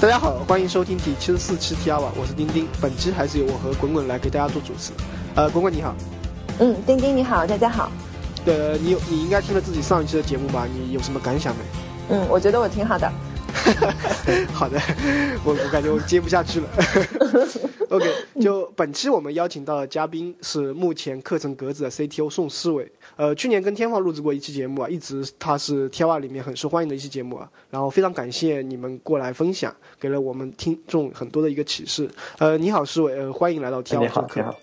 大家好，欢迎收听第七十四期 T R 瓦，我是丁丁。本期还是由我和滚滚来给大家做主持。呃，滚滚你好。嗯，丁丁你好，大家好。对，你有你应该听了自己上一期的节目吧？你有什么感想没？嗯，我觉得我挺好的。好的，我我感觉我接不下去了。OK，就本期我们邀请到的嘉宾是目前课程格子的 CTO 宋思伟。呃，去年跟天放录制过一期节目啊，一直他是天外里面很受欢迎的一期节目啊。然后非常感谢你们过来分享，给了我们听众很多的一个启示。呃，你好，思伟，呃，欢迎来到天放好，你好。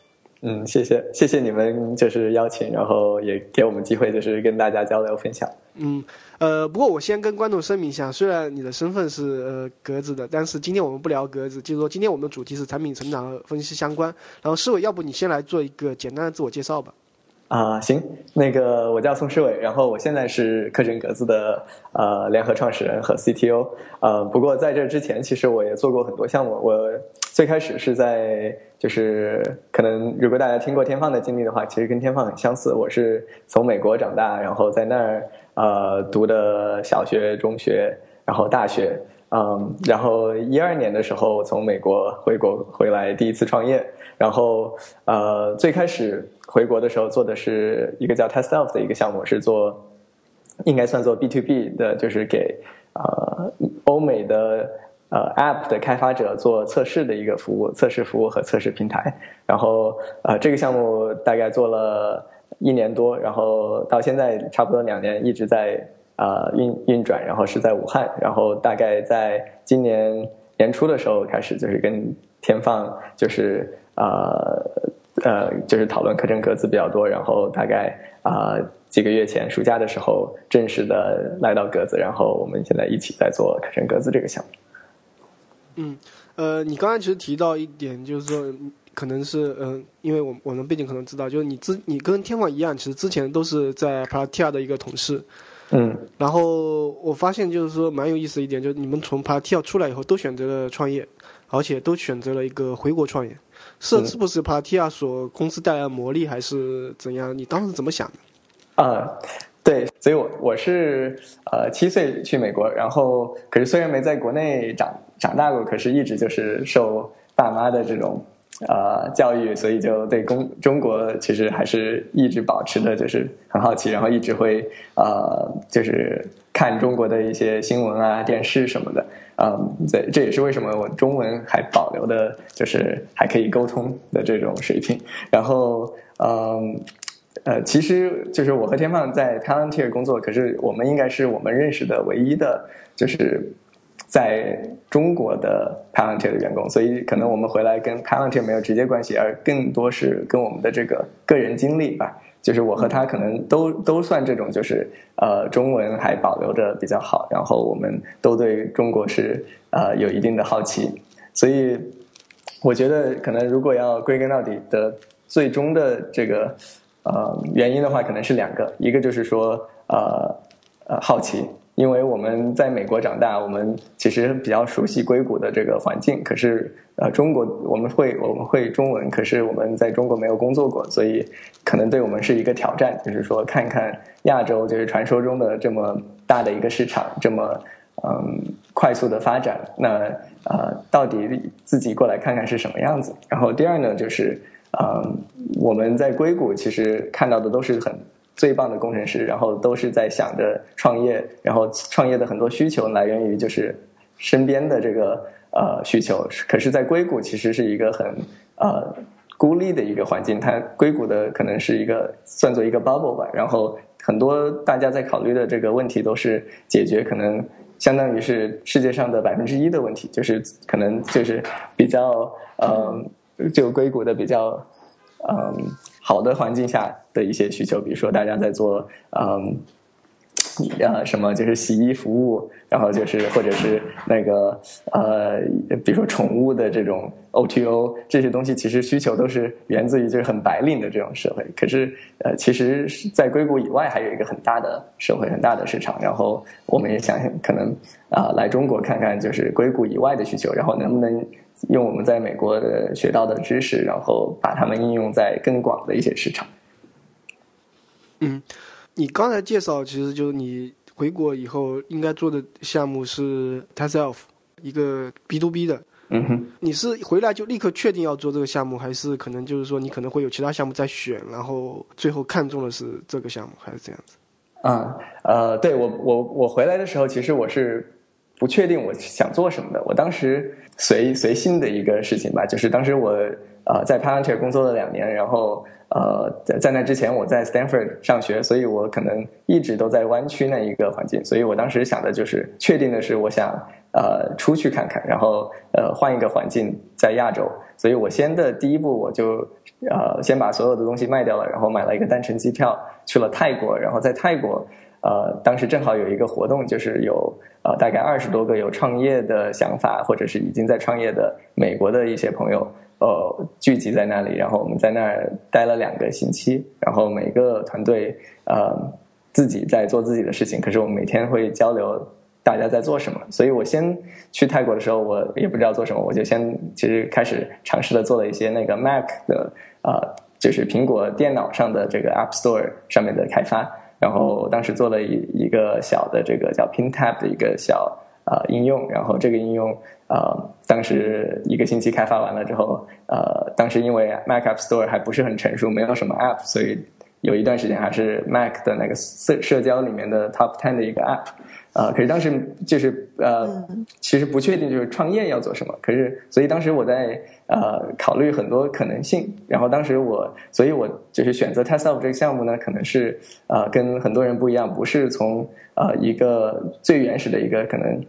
嗯，谢谢，谢谢你们就是邀请，然后也给我们机会，就是跟大家交流分享。嗯，呃，不过我先跟观众声明一下，虽然你的身份是呃格子的，但是今天我们不聊格子，就是说今天我们的主题是产品成长和分析相关。然后，诗伟，要不你先来做一个简单的自我介绍吧。啊，行，那个我叫宋诗伟，然后我现在是课程格子的呃联合创始人和 CTO。呃，不过在这之前，其实我也做过很多项目。我最开始是在就是可能如果大家听过天放的经历的话，其实跟天放很相似。我是从美国长大，然后在那儿呃读的小学、中学，然后大学。嗯，然后一二年的时候从美国回国回来，第一次创业。然后呃最开始。回国的时候做的是一个叫 Test of 的一个项目，是做应该算做 B to B 的，就是给呃欧美的呃 App 的开发者做测试的一个服务，测试服务和测试平台。然后呃这个项目大概做了一年多，然后到现在差不多两年一直在呃运运转，然后是在武汉，然后大概在今年年初的时候开始就是跟天放就是呃。呃，就是讨论课程格子比较多，然后大概啊几个月前暑假的时候正式的来到格子，然后我们现在一起在做课程格子这个项目。嗯，呃，你刚才其实提到一点，就是说可能是嗯，因为我我们背景可能知道，就是你之你跟天网一样，其实之前都是在 a t i a 的一个同事。嗯，然后我发现就是说蛮有意思一点，就是你们从 a t i a 出来以后都选择了创业，而且都选择了一个回国创业。是是不是 a t i a 所公司带来的魔力，还是怎样？你当时怎么想的？啊，对，所以我我是呃七岁去美国，然后可是虽然没在国内长长大过，可是一直就是受爸妈的这种呃教育，所以就对中中国其实还是一直保持的就是很好奇，然后一直会呃就是看中国的一些新闻啊、电视什么的。嗯，对，这也是为什么我中文还保留的，就是还可以沟通的这种水平。然后，嗯，呃，其实就是我和天放在 Palantir 工作，可是我们应该是我们认识的唯一的，就是在中国的 Palantir 的员工，所以可能我们回来跟 Palantir 没有直接关系，而更多是跟我们的这个个人经历吧。就是我和他可能都都算这种，就是呃中文还保留着比较好，然后我们都对中国是呃有一定的好奇，所以我觉得可能如果要归根到底的最终的这个呃原因的话，可能是两个，一个就是说呃呃好奇。因为我们在美国长大，我们其实比较熟悉硅谷的这个环境。可是，呃，中国我们会我们会中文，可是我们在中国没有工作过，所以可能对我们是一个挑战。就是说，看看亚洲，就是传说中的这么大的一个市场，这么嗯快速的发展，那呃，到底自己过来看看是什么样子？然后第二呢，就是嗯，我们在硅谷其实看到的都是很。最棒的工程师，然后都是在想着创业，然后创业的很多需求来源于就是身边的这个呃需求。可是，在硅谷其实是一个很呃孤立的一个环境，它硅谷的可能是一个算作一个 bubble 吧。然后很多大家在考虑的这个问题都是解决可能相当于是世界上的百分之一的问题，就是可能就是比较嗯就硅谷的比较嗯。好的环境下的一些需求，比如说大家在做嗯，呃什么就是洗衣服务，然后就是或者是那个呃，比如说宠物的这种 O T O 这些东西，其实需求都是源自于就是很白领的这种社会。可是呃，其实在硅谷以外还有一个很大的社会，很大的市场。然后我们也想可能啊来中国看看，就是硅谷以外的需求，然后能不能。用我们在美国的学到的知识，然后把它们应用在更广的一些市场。嗯，你刚才介绍，其实就是你回国以后应该做的项目是 t e s e l f 一个 B to B 的。嗯哼，你是回来就立刻确定要做这个项目，还是可能就是说你可能会有其他项目在选，然后最后看中的是这个项目，还是这样子？啊，呃，对我我我回来的时候，其实我是不确定我想做什么的。我当时随随性的一个事情吧，就是当时我呃在 Palantir 工作了两年，然后。呃，在在那之前，我在 Stanford 上学，所以我可能一直都在湾区那一个环境。所以我当时想的就是，确定的是，我想呃出去看看，然后呃换一个环境，在亚洲。所以我先的第一步，我就呃先把所有的东西卖掉了，然后买了一个单程机票去了泰国。然后在泰国，呃，当时正好有一个活动，就是有呃大概二十多个有创业的想法，或者是已经在创业的美国的一些朋友。呃，聚集在那里，然后我们在那儿待了两个星期，然后每个团队呃自己在做自己的事情，可是我们每天会交流大家在做什么。所以我先去泰国的时候，我也不知道做什么，我就先其实开始尝试的做了一些那个 Mac 的呃，就是苹果电脑上的这个 App Store 上面的开发，然后当时做了一一个小的这个叫 PinTab 的一个小。呃，应用，然后这个应用，呃，当时一个星期开发完了之后，呃，当时因为 Mac App Store 还不是很成熟，没有什么 App，所以有一段时间还是 Mac 的那个社社交里面的 Top Ten 的一个 App。呃，可是当时就是呃，其实不确定就是创业要做什么，可是所以当时我在呃考虑很多可能性，然后当时我，所以我就是选择 TestOf 这个项目呢，可能是呃跟很多人不一样，不是从呃一个最原始的一个可能。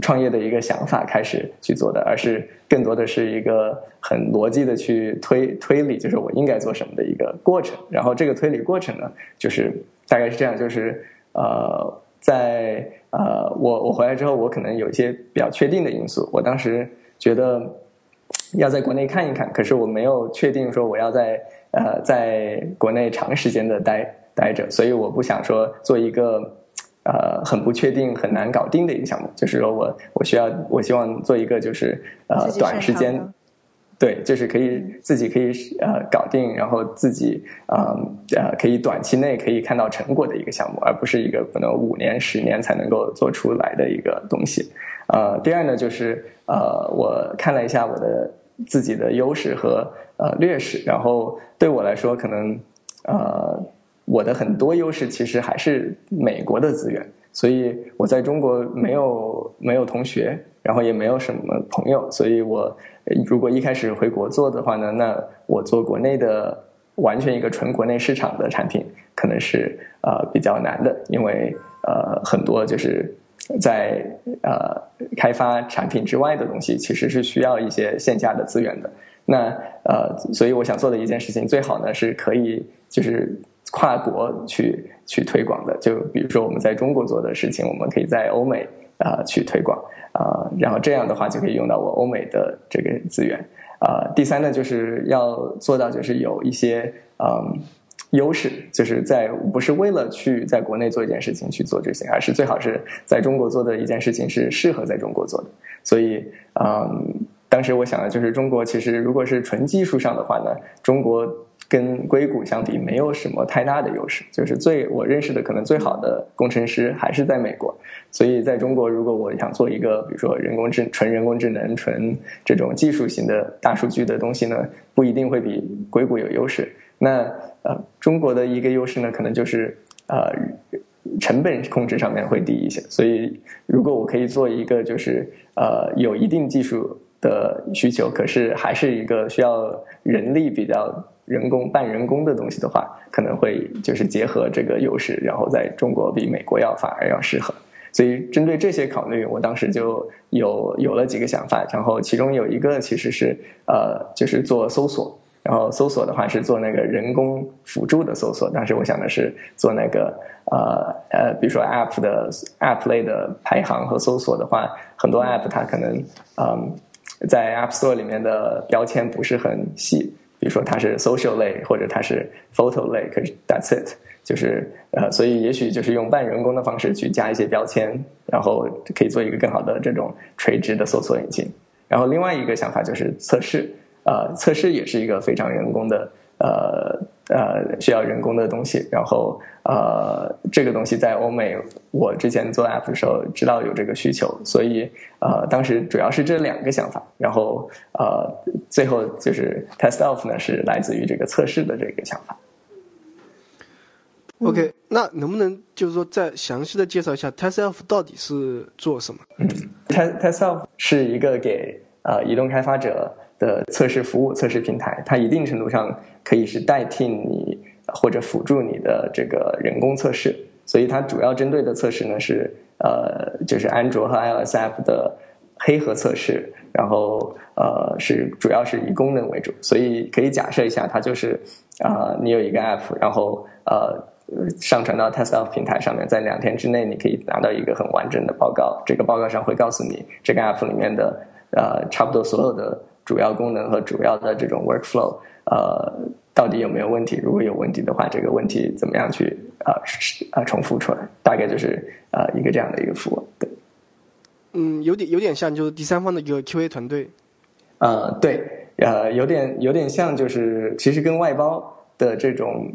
创业的一个想法开始去做的，而是更多的是一个很逻辑的去推推理，就是我应该做什么的一个过程。然后这个推理过程呢，就是大概是这样，就是呃，在呃我我回来之后，我可能有一些比较确定的因素。我当时觉得要在国内看一看，可是我没有确定说我要在呃在国内长时间的待待着，所以我不想说做一个。呃，很不确定、很难搞定的一个项目，就是说我我需要，我希望做一个就是呃短时间，对，就是可以自己可以呃搞定，然后自己啊呃可以短期内可以看到成果的一个项目，而不是一个可能五年、十年才能够做出来的一个东西。呃，第二呢，就是呃我看了一下我的自己的优势和呃劣势，然后对我来说，可能呃。我的很多优势其实还是美国的资源，所以我在中国没有没有同学，然后也没有什么朋友，所以我如果一开始回国做的话呢，那我做国内的完全一个纯国内市场的产品，可能是呃比较难的，因为呃很多就是在呃开发产品之外的东西，其实是需要一些线下的资源的。那呃，所以我想做的一件事情，最好呢是可以就是。跨国去去推广的，就比如说我们在中国做的事情，我们可以在欧美啊去推广啊，然后这样的话就可以用到我欧美的这个资源啊。第三呢，就是要做到就是有一些嗯优势，就是在不是为了去在国内做一件事情去做这些，而是最好是在中国做的一件事情是适合在中国做的。所以嗯，当时我想的就是中国其实如果是纯技术上的话呢，中国。跟硅谷相比，没有什么太大的优势。就是最我认识的可能最好的工程师还是在美国。所以在中国，如果我想做一个，比如说人工智纯人工智能、纯这种技术型的大数据的东西呢，不一定会比硅谷有优势。那呃，中国的一个优势呢，可能就是呃成本控制上面会低一些。所以如果我可以做一个，就是呃有一定技术的需求，可是还是一个需要人力比较。人工半人工的东西的话，可能会就是结合这个优势，然后在中国比美国要反而要适合。所以针对这些考虑，我当时就有有了几个想法，然后其中有一个其实是呃，就是做搜索，然后搜索的话是做那个人工辅助的搜索。当时我想的是做那个呃呃，比如说 App 的 App 类的排行和搜索的话，很多 App 它可能嗯在 App Store 里面的标签不是很细。比如说它是 social 类，或者它是 photo 类，可是 that's it，就是呃，所以也许就是用半人工的方式去加一些标签，然后可以做一个更好的这种垂直的搜索引擎。然后另外一个想法就是测试，呃，测试也是一个非常人工的呃呃需要人工的东西，然后呃这个东西在欧美，我之前做 app 的时候知道有这个需求，所以呃当时主要是这两个想法，然后呃最后就是 test off 呢是来自于这个测试的这个想法。OK，那能不能就是说再详细的介绍一下 test off 到底是做什么？嗯，test test off 是一个给呃移动开发者。的测试服务、测试平台，它一定程度上可以是代替你或者辅助你的这个人工测试，所以它主要针对的测试呢是呃，就是安卓和 iOS app 的黑盒测试，然后呃是主要是以功能为主，所以可以假设一下，它就是啊，你有一个 app，然后呃上传到 TestOff 平台上面，在两天之内你可以拿到一个很完整的报告，这个报告上会告诉你这个 app 里面的呃差不多所有的。主要功能和主要的这种 workflow，呃，到底有没有问题？如果有问题的话，这个问题怎么样去啊啊重复出来？大概就是啊一个这样的一个服务。对，嗯，有点有点像就是第三方的一个 QA 团队。呃，对，呃，有点有点像，就是其实跟外包的这种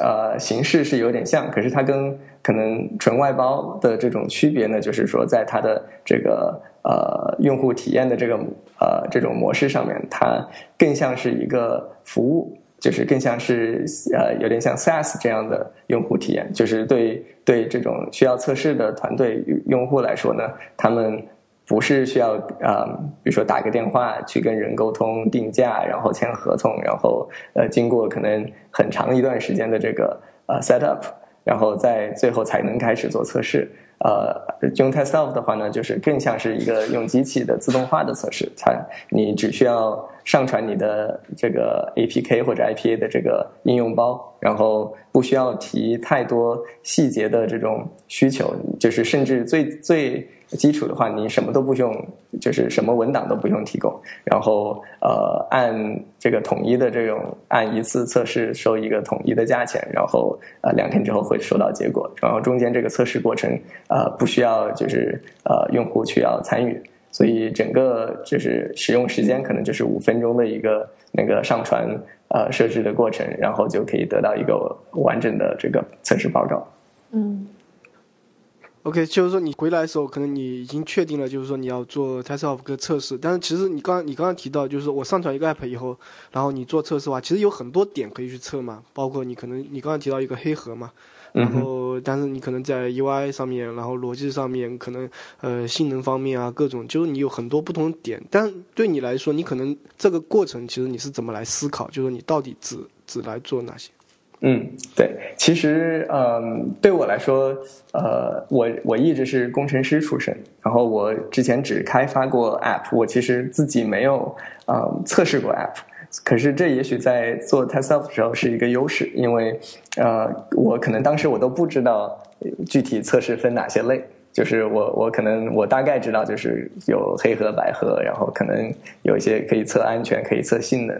呃形式是有点像，可是它跟可能纯外包的这种区别呢，就是说在它的这个。呃，用户体验的这个呃这种模式上面，它更像是一个服务，就是更像是呃有点像 SaaS 这样的用户体验，就是对对这种需要测试的团队用户来说呢，他们不是需要啊，比如说打个电话去跟人沟通定价，然后签合同，然后呃经过可能很长一段时间的这个呃 set up，然后在最后才能开始做测试。呃，用 test of 的话呢，就是更像是一个用机器的自动化的测试，它你只需要上传你的这个 APK 或者 IPA 的这个应用包，然后不需要提太多细节的这种需求，就是甚至最最。基础的话，你什么都不用，就是什么文档都不用提供，然后呃，按这个统一的这种按一次测试收一个统一的价钱，然后呃两天之后会收到结果，然后中间这个测试过程呃不需要就是呃用户需要参与，所以整个就是使用时间可能就是五分钟的一个那个上传呃设置的过程，然后就可以得到一个完整的这个测试报告。嗯。OK，就是说你回来的时候，可能你已经确定了，就是说你要做 test of 个测试。但是其实你刚你刚刚提到，就是我上传一个 app 以后，然后你做测试的话，其实有很多点可以去测嘛。包括你可能你刚刚提到一个黑盒嘛，然后但是你可能在 UI 上面，然后逻辑上面，可能呃性能方面啊各种，就是你有很多不同的点。但对你来说，你可能这个过程其实你是怎么来思考？就是你到底只只来做哪些？嗯，对，其实，嗯，对我来说，呃，我我一直是工程师出身，然后我之前只开发过 App，我其实自己没有，嗯，测试过 App，可是这也许在做 Test of 的时候是一个优势，因为，呃，我可能当时我都不知道具体测试分哪些类。就是我，我可能我大概知道，就是有黑盒、白盒，然后可能有一些可以测安全、可以测性能，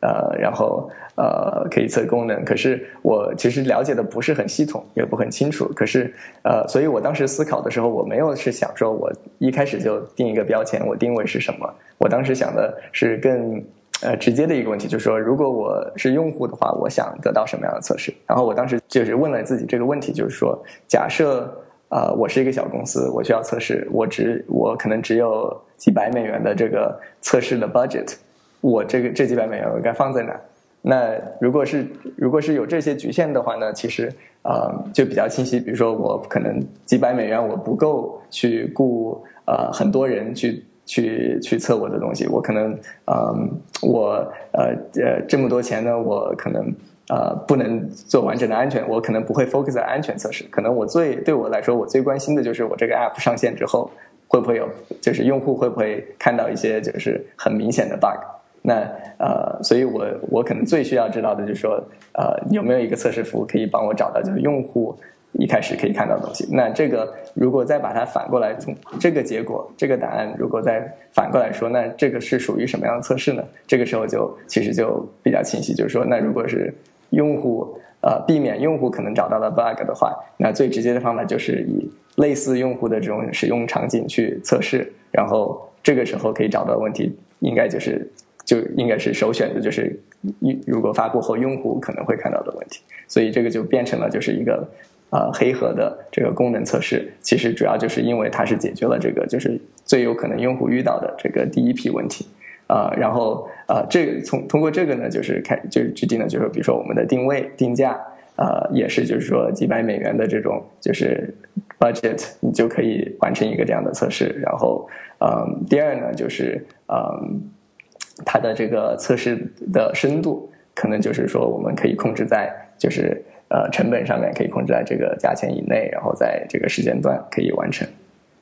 呃，然后呃可以测功能。可是我其实了解的不是很系统，也不很清楚。可是呃，所以我当时思考的时候，我没有是想说我一开始就定一个标签，我定位是什么。我当时想的是更呃直接的一个问题，就是说，如果我是用户的话，我想得到什么样的测试？然后我当时就是问了自己这个问题，就是说，假设。啊，我是一个小公司，我需要测试，我只我可能只有几百美元的这个测试的 budget，我这个这几百美元我该放在哪？那如果是如果是有这些局限的话呢，其实啊就比较清晰。比如说我可能几百美元我不够去雇呃很多人去去去测我的东西，我可能嗯我呃呃这么多钱呢，我可能。呃，不能做完整的安全，我可能不会 focus 在安全测试。可能我最对我来说，我最关心的就是我这个 app 上线之后，会不会有，就是用户会不会看到一些就是很明显的 bug。那呃，所以我我可能最需要知道的就是说，呃，有没有一个测试服务可以帮我找到就是用户一开始可以看到的东西。那这个如果再把它反过来，从这个结果这个答案如果再反过来说，那这个是属于什么样的测试呢？这个时候就其实就比较清晰，就是说，那如果是用户呃，避免用户可能找到的 bug 的话，那最直接的方法就是以类似用户的这种使用场景去测试，然后这个时候可以找到问题，应该就是就应该是首选的，就是如果发布后用户可能会看到的问题，所以这个就变成了就是一个呃黑盒的这个功能测试。其实主要就是因为它是解决了这个就是最有可能用户遇到的这个第一批问题啊，然后呃这从通过这个呢就是开就是制定了就是比如说我们的定位定价呃也是就是说几百美元的这种就是 budget 你就可以完成一个这样的测试。然后嗯第二呢就是嗯。它的这个测试的深度，可能就是说我们可以控制在，就是呃成本上面可以控制在这个价钱以内，然后在这个时间段可以完成。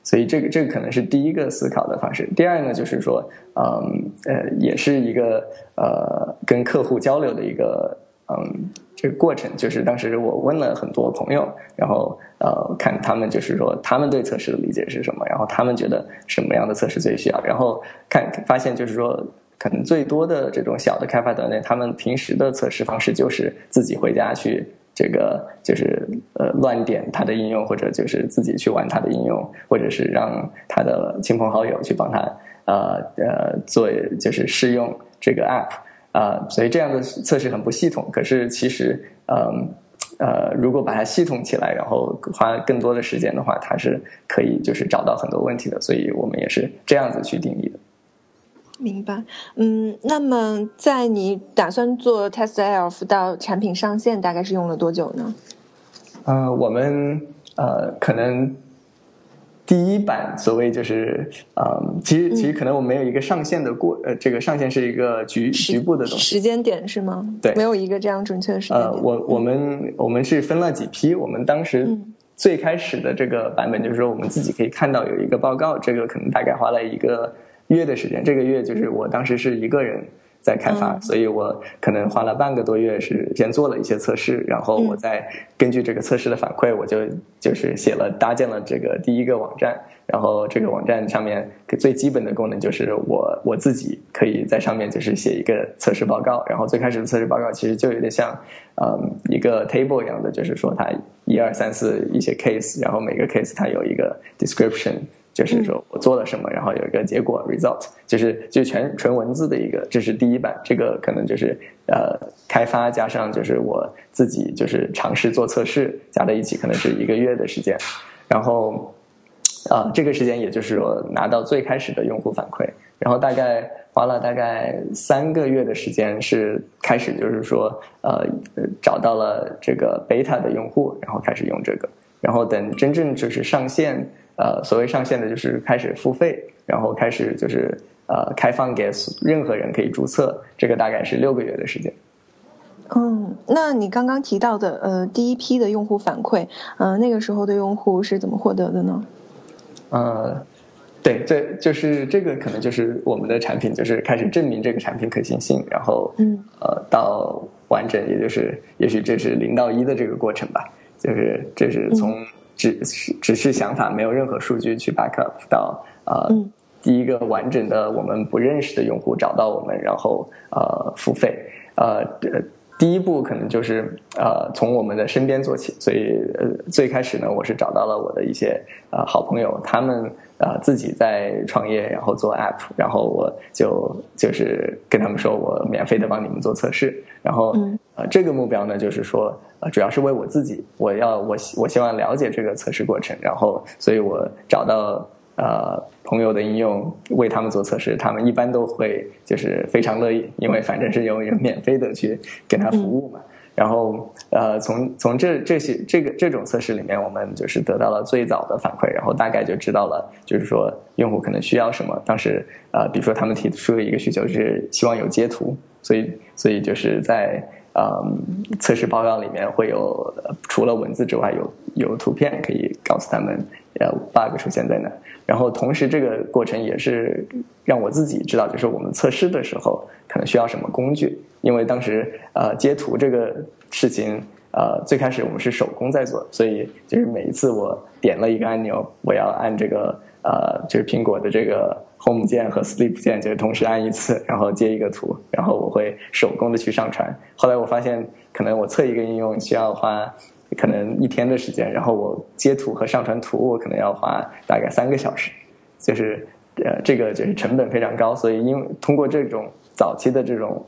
所以这个这个可能是第一个思考的方式。第二呢，就是说，嗯呃，也是一个呃跟客户交流的一个嗯这个过程。就是当时我问了很多朋友，然后呃看他们就是说他们对测试的理解是什么，然后他们觉得什么样的测试最需要，然后看发现就是说。可能最多的这种小的开发团队，他们平时的测试方式就是自己回家去这个就是呃乱点他的应用，或者就是自己去玩他的应用，或者是让他的亲朋好友去帮他呃呃做就是试用这个 app 啊，所以这样的测试很不系统。可是其实嗯呃如果把它系统起来，然后花更多的时间的话，它是可以就是找到很多问题的。所以我们也是这样子去定义的。明白，嗯，那么在你打算做 Test Elf 到产品上线，大概是用了多久呢？呃，我们呃，可能第一版所谓就是，嗯，其实其实可能我们没有一个上线的过，呃，这个上线是一个局局部的东西，时间点是吗？对，没有一个这样准确的时间呃，我我们我们是分了几批，我们当时最开始的这个版本就是说，我们自己可以看到有一个报告，这个可能大概花了一个。月的时间，这个月就是我当时是一个人在开发，所以我可能花了半个多月是先做了一些测试，然后我再根据这个测试的反馈，我就就是写了搭建了这个第一个网站，然后这个网站上面最基本的功能就是我我自己可以在上面就是写一个测试报告，然后最开始的测试报告其实就有点像嗯一个 table 一样的，就是说它一二三四一些 case，然后每个 case 它有一个 description。就是说我做了什么，然后有一个结果 result，就是就全纯文字的一个，这是第一版。这个可能就是呃开发加上就是我自己就是尝试做测试加在一起，可能是一个月的时间。然后啊这个时间也就是说拿到最开始的用户反馈，然后大概花了大概三个月的时间是开始就是说呃找到了这个 beta 的用户，然后开始用这个，然后等真正就是上线。呃，所谓上线的就是开始付费，然后开始就是呃开放给任何人可以注册，这个大概是六个月的时间。嗯，那你刚刚提到的呃第一批的用户反馈，呃那个时候的用户是怎么获得的呢？呃，对，这就是这个可能就是我们的产品就是开始证明这个产品可行性，然后嗯呃到完整，也就是也许这是零到一的这个过程吧，就是这是从。只是只是想法，没有任何数据去 back up 到呃第一个完整的我们不认识的用户找到我们，然后呃付费。呃第一步可能就是呃从我们的身边做起，所以呃最开始呢，我是找到了我的一些呃好朋友，他们呃自己在创业，然后做 app，然后我就就是跟他们说我免费的帮你们做测试，然后呃这个目标呢就是说。呃，主要是为我自己，我要我我希望了解这个测试过程，然后，所以我找到呃朋友的应用，为他们做测试，他们一般都会就是非常乐意，因为反正是有人免费的去给他服务嘛。然后呃，从从这这些这个这种测试里面，我们就是得到了最早的反馈，然后大概就知道了，就是说用户可能需要什么。当时呃，比如说他们提出的一个需求是希望有截图，所以所以就是在。嗯，测试报告里面会有除了文字之外，有有图片可以告诉他们呃 bug 出现在哪。然后同时这个过程也是让我自己知道，就是我们测试的时候可能需要什么工具。因为当时呃截图这个事情呃最开始我们是手工在做，所以就是每一次我点了一个按钮，我要按这个呃就是苹果的这个。Home 键和 Sleep 键就是同时按一次，然后接一个图，然后我会手工的去上传。后来我发现，可能我测一个应用需要花可能一天的时间，然后我接图和上传图，我可能要花大概三个小时，就是呃这个就是成本非常高。所以因为通过这种早期的这种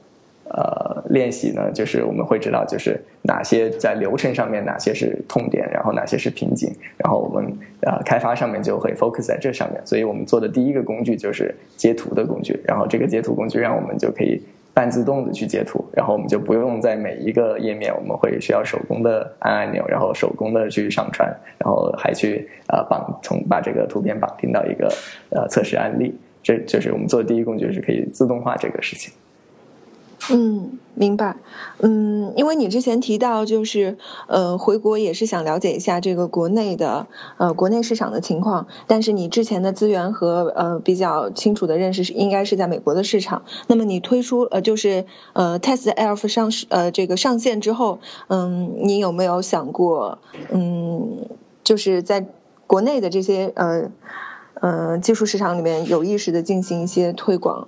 呃练习呢，就是我们会知道就是哪些在流程上面哪些是痛点，然后哪些是瓶颈，然后我们呃开发上面就会 focus 在这上面。所以我们做的第一个工具就是截图的工具，然后这个截图工具让我们就可以。半自动的去截图，然后我们就不用在每一个页面，我们会需要手工的按按钮，然后手工的去上传，然后还去呃绑从把这个图片绑定到一个呃测试案例，这就是我们做的第一工具，是可以自动化这个事情。嗯，明白。嗯，因为你之前提到，就是呃，回国也是想了解一下这个国内的呃国内市场的情况，但是你之前的资源和呃比较清楚的认识是应该是在美国的市场。那么你推出呃就是呃 Test Elf 上市呃这个上线之后，嗯，你有没有想过嗯就是在国内的这些呃呃技术市场里面有意识的进行一些推广？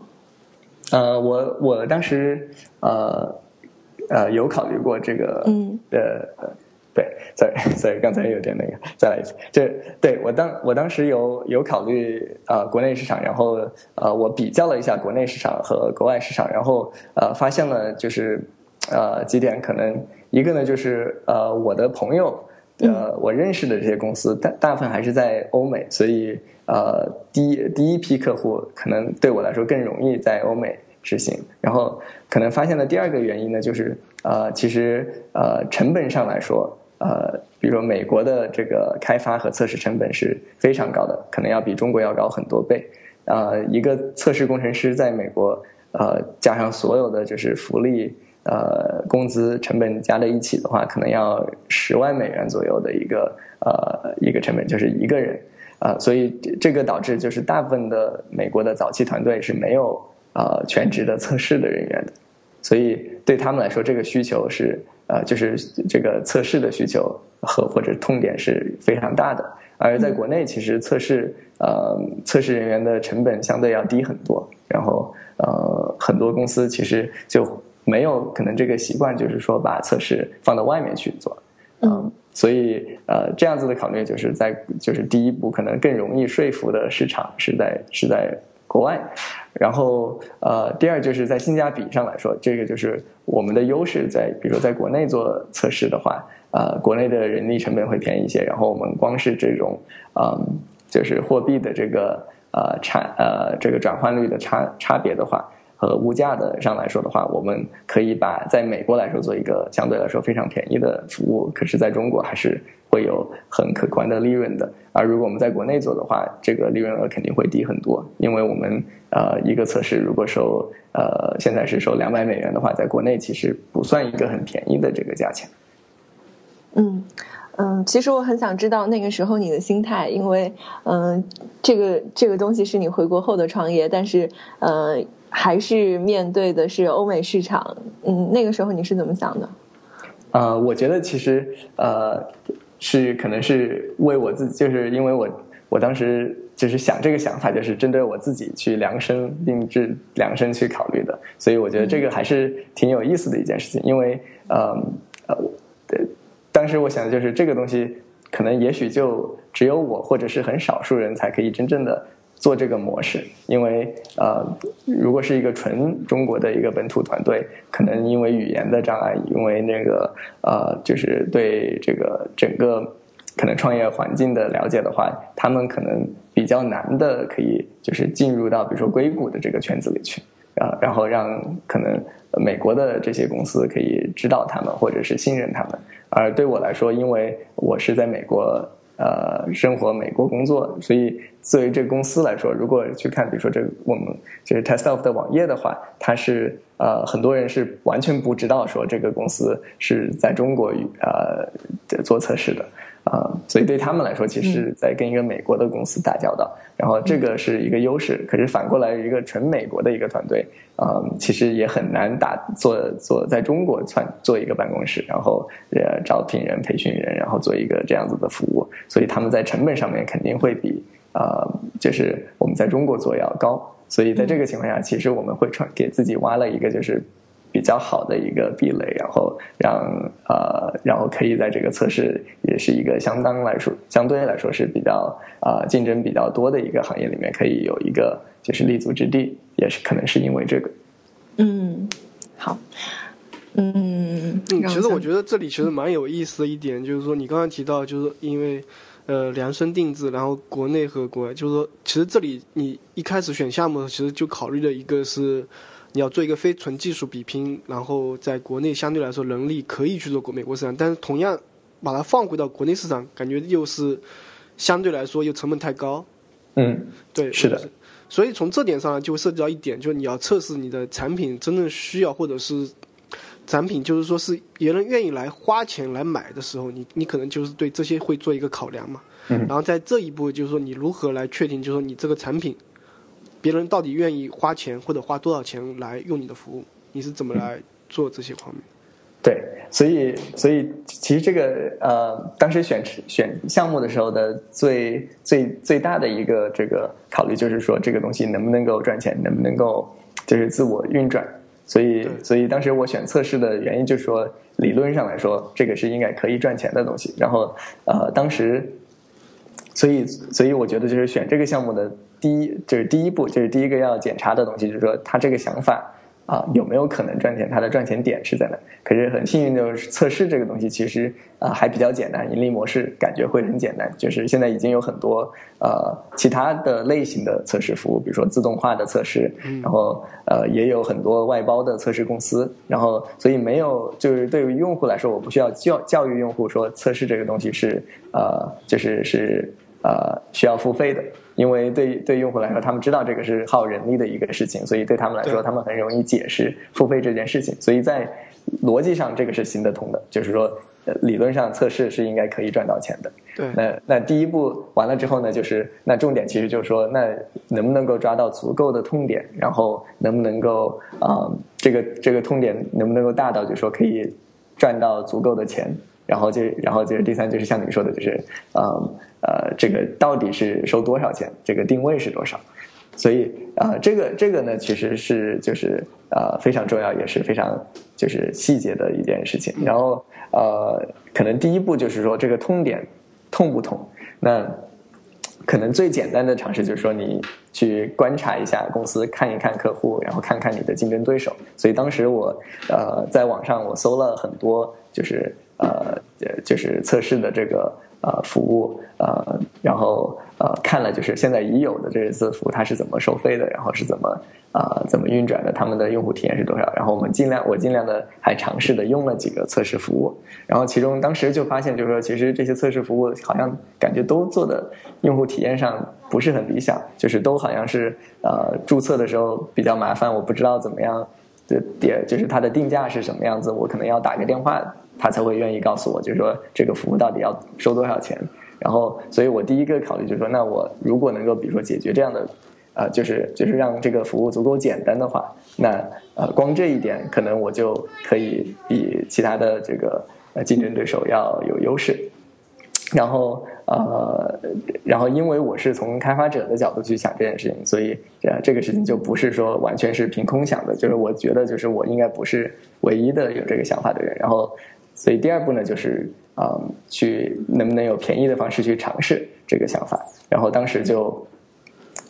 呃，我我当时呃呃有考虑过这个，嗯，呃，对，sorry sorry，刚才有点那个，再来一次，就对我当我当时有有考虑呃国内市场，然后呃我比较了一下国内市场和国外市场，然后呃发现了就是呃几点可能一个呢就是呃我的朋友呃我认识的这些公司大大部分还是在欧美，所以。呃，第一第一批客户可能对我来说更容易在欧美执行，然后可能发现的第二个原因呢，就是呃，其实呃成本上来说，呃，比如说美国的这个开发和测试成本是非常高的，可能要比中国要高很多倍。呃，一个测试工程师在美国，呃，加上所有的就是福利、呃工资成本加在一起的话，可能要十万美元左右的一个呃一个成本，就是一个人。啊，所以这个导致就是大部分的美国的早期团队是没有呃全职的测试的人员的，所以对他们来说，这个需求是呃就是这个测试的需求和或者痛点是非常大的。而在国内，其实测试呃测试人员的成本相对要低很多，然后呃很多公司其实就没有可能这个习惯，就是说把测试放到外面去做，嗯。所以，呃，这样子的考虑就是在，就是第一步可能更容易说服的市场是在是在国外，然后，呃，第二就是在性价比上来说，这个就是我们的优势在，比如说在国内做测试的话，呃，国内的人力成本会便宜一些，然后我们光是这种，嗯，就是货币的这个呃差呃这个转换率的差差别的话。和物价的上来说的话，我们可以把在美国来说做一个相对来说非常便宜的服务，可是在中国还是会有很可观的利润的。而如果我们在国内做的话，这个利润额肯定会低很多，因为我们呃一个测试如果收呃现在是收两百美元的话，在国内其实不算一个很便宜的这个价钱。嗯嗯，其实我很想知道那个时候你的心态，因为嗯这个这个东西是你回国后的创业，但是呃。还是面对的是欧美市场，嗯，那个时候你是怎么想的？呃，我觉得其实呃是可能是为我自己，就是因为我我当时就是想这个想法，就是针对我自己去量身定制、量身去考虑的，所以我觉得这个还是挺有意思的一件事情。因为呃呃，当时我想的就是这个东西，可能也许就只有我或者是很少数人才可以真正的。做这个模式，因为呃，如果是一个纯中国的一个本土团队，可能因为语言的障碍，因为那个呃，就是对这个整个可能创业环境的了解的话，他们可能比较难的可以就是进入到比如说硅谷的这个圈子里去啊，然后让可能美国的这些公司可以知道他们或者是信任他们，而对我来说，因为我是在美国。呃，生活美国工作，所以作为这个公司来说，如果去看，比如说这个我们就是 Test of 的网页的话，它是呃很多人是完全不知道说这个公司是在中国呃做测试的。啊，所以对他们来说，其实在跟一个美国的公司打交道，然后这个是一个优势。可是反过来，一个纯美国的一个团队，啊，其实也很难打做做在中国串做一个办公室，然后呃招聘人、培训人，然后做一个这样子的服务。所以他们在成本上面肯定会比啊，就是我们在中国做要高。所以在这个情况下，其实我们会创给自己挖了一个就是。比较好的一个壁垒，然后让呃，然后可以在这个测试也是一个相当来说相对来说是比较啊竞争比较多的一个行业里面，可以有一个就是立足之地，也是可能是因为这个。嗯。好，嗯嗯，其实我觉得这里其实蛮有意思的一点，就是说你刚刚提到，就是因为呃量身定制，然后国内和国外，就是说其实这里你一开始选项目，其实就考虑的一个是你要做一个非纯技术比拼，然后在国内相对来说能力可以去做国美国市场，但是同样把它放回到国内市场，感觉又是相对来说又成本太高。嗯，对，是的。所以从这点上就涉及到一点，就是你要测试你的产品真正需要，或者是产品就是说是别人愿意来花钱来买的时候，你你可能就是对这些会做一个考量嘛。嗯。然后在这一步，就是说你如何来确定，就是说你这个产品，别人到底愿意花钱或者花多少钱来用你的服务，你是怎么来做这些方面？对，所以所以其实这个呃，当时选选项目的时候的最最最大的一个这个考虑就是说，这个东西能不能够赚钱，能不能够就是自我运转。所以所以当时我选测试的原因就是说，理论上来说，这个是应该可以赚钱的东西。然后呃，当时所以所以我觉得就是选这个项目的第一就是第一步就是第一个要检查的东西，就是说他这个想法。啊，有没有可能赚钱？它的赚钱点是在哪？可是很幸运的是，测试这个东西其实啊还比较简单，盈利模式感觉会很简单。就是现在已经有很多呃其他的类型的测试服务，比如说自动化的测试，然后呃也有很多外包的测试公司，然后所以没有就是对于用户来说，我不需要教教育用户说测试这个东西是呃就是是。呃，需要付费的，因为对对用户来说，他们知道这个是耗人力的一个事情，所以对他们来说，他们很容易解释付费这件事情。所以在逻辑上，这个是行得通的，就是说，理论上测试是应该可以赚到钱的。对。那那第一步完了之后呢，就是那重点其实就是说，那能不能够抓到足够的痛点，然后能不能够啊，这个这个痛点能不能够大到就是说可以赚到足够的钱。然后就，然后就是第三，就是像你说的，就是，呃呃，这个到底是收多少钱？这个定位是多少？所以啊，这个这个呢，其实是就是呃非常重要，也是非常就是细节的一件事情。然后呃，可能第一步就是说这个痛点痛不痛？那可能最简单的尝试就是说你去观察一下公司，看一看客户，然后看看你的竞争对手。所以当时我呃在网上我搜了很多，就是。呃，就是测试的这个呃服务呃，然后呃看了就是现在已有的这些字符它是怎么收费的，然后是怎么啊怎么运转的，他们的用户体验是多少？然后我们尽量我尽量的还尝试的用了几个测试服务，然后其中当时就发现就是说，其实这些测试服务好像感觉都做的用户体验上不是很理想，就是都好像是呃注册的时候比较麻烦，我不知道怎么样的点，就是它的定价是什么样子，我可能要打个电话。他才会愿意告诉我，就是说这个服务到底要收多少钱。然后，所以我第一个考虑就是说，那我如果能够，比如说解决这样的，呃，就是就是让这个服务足够简单的话，那呃，光这一点可能我就可以比其他的这个呃竞争对手要有优势。然后呃，然后因为我是从开发者的角度去想这件事情，所以这这个事情就不是说完全是凭空想的，就是我觉得就是我应该不是唯一的有这个想法的人。然后。所以第二步呢，就是啊，去能不能有便宜的方式去尝试这个想法。然后当时就，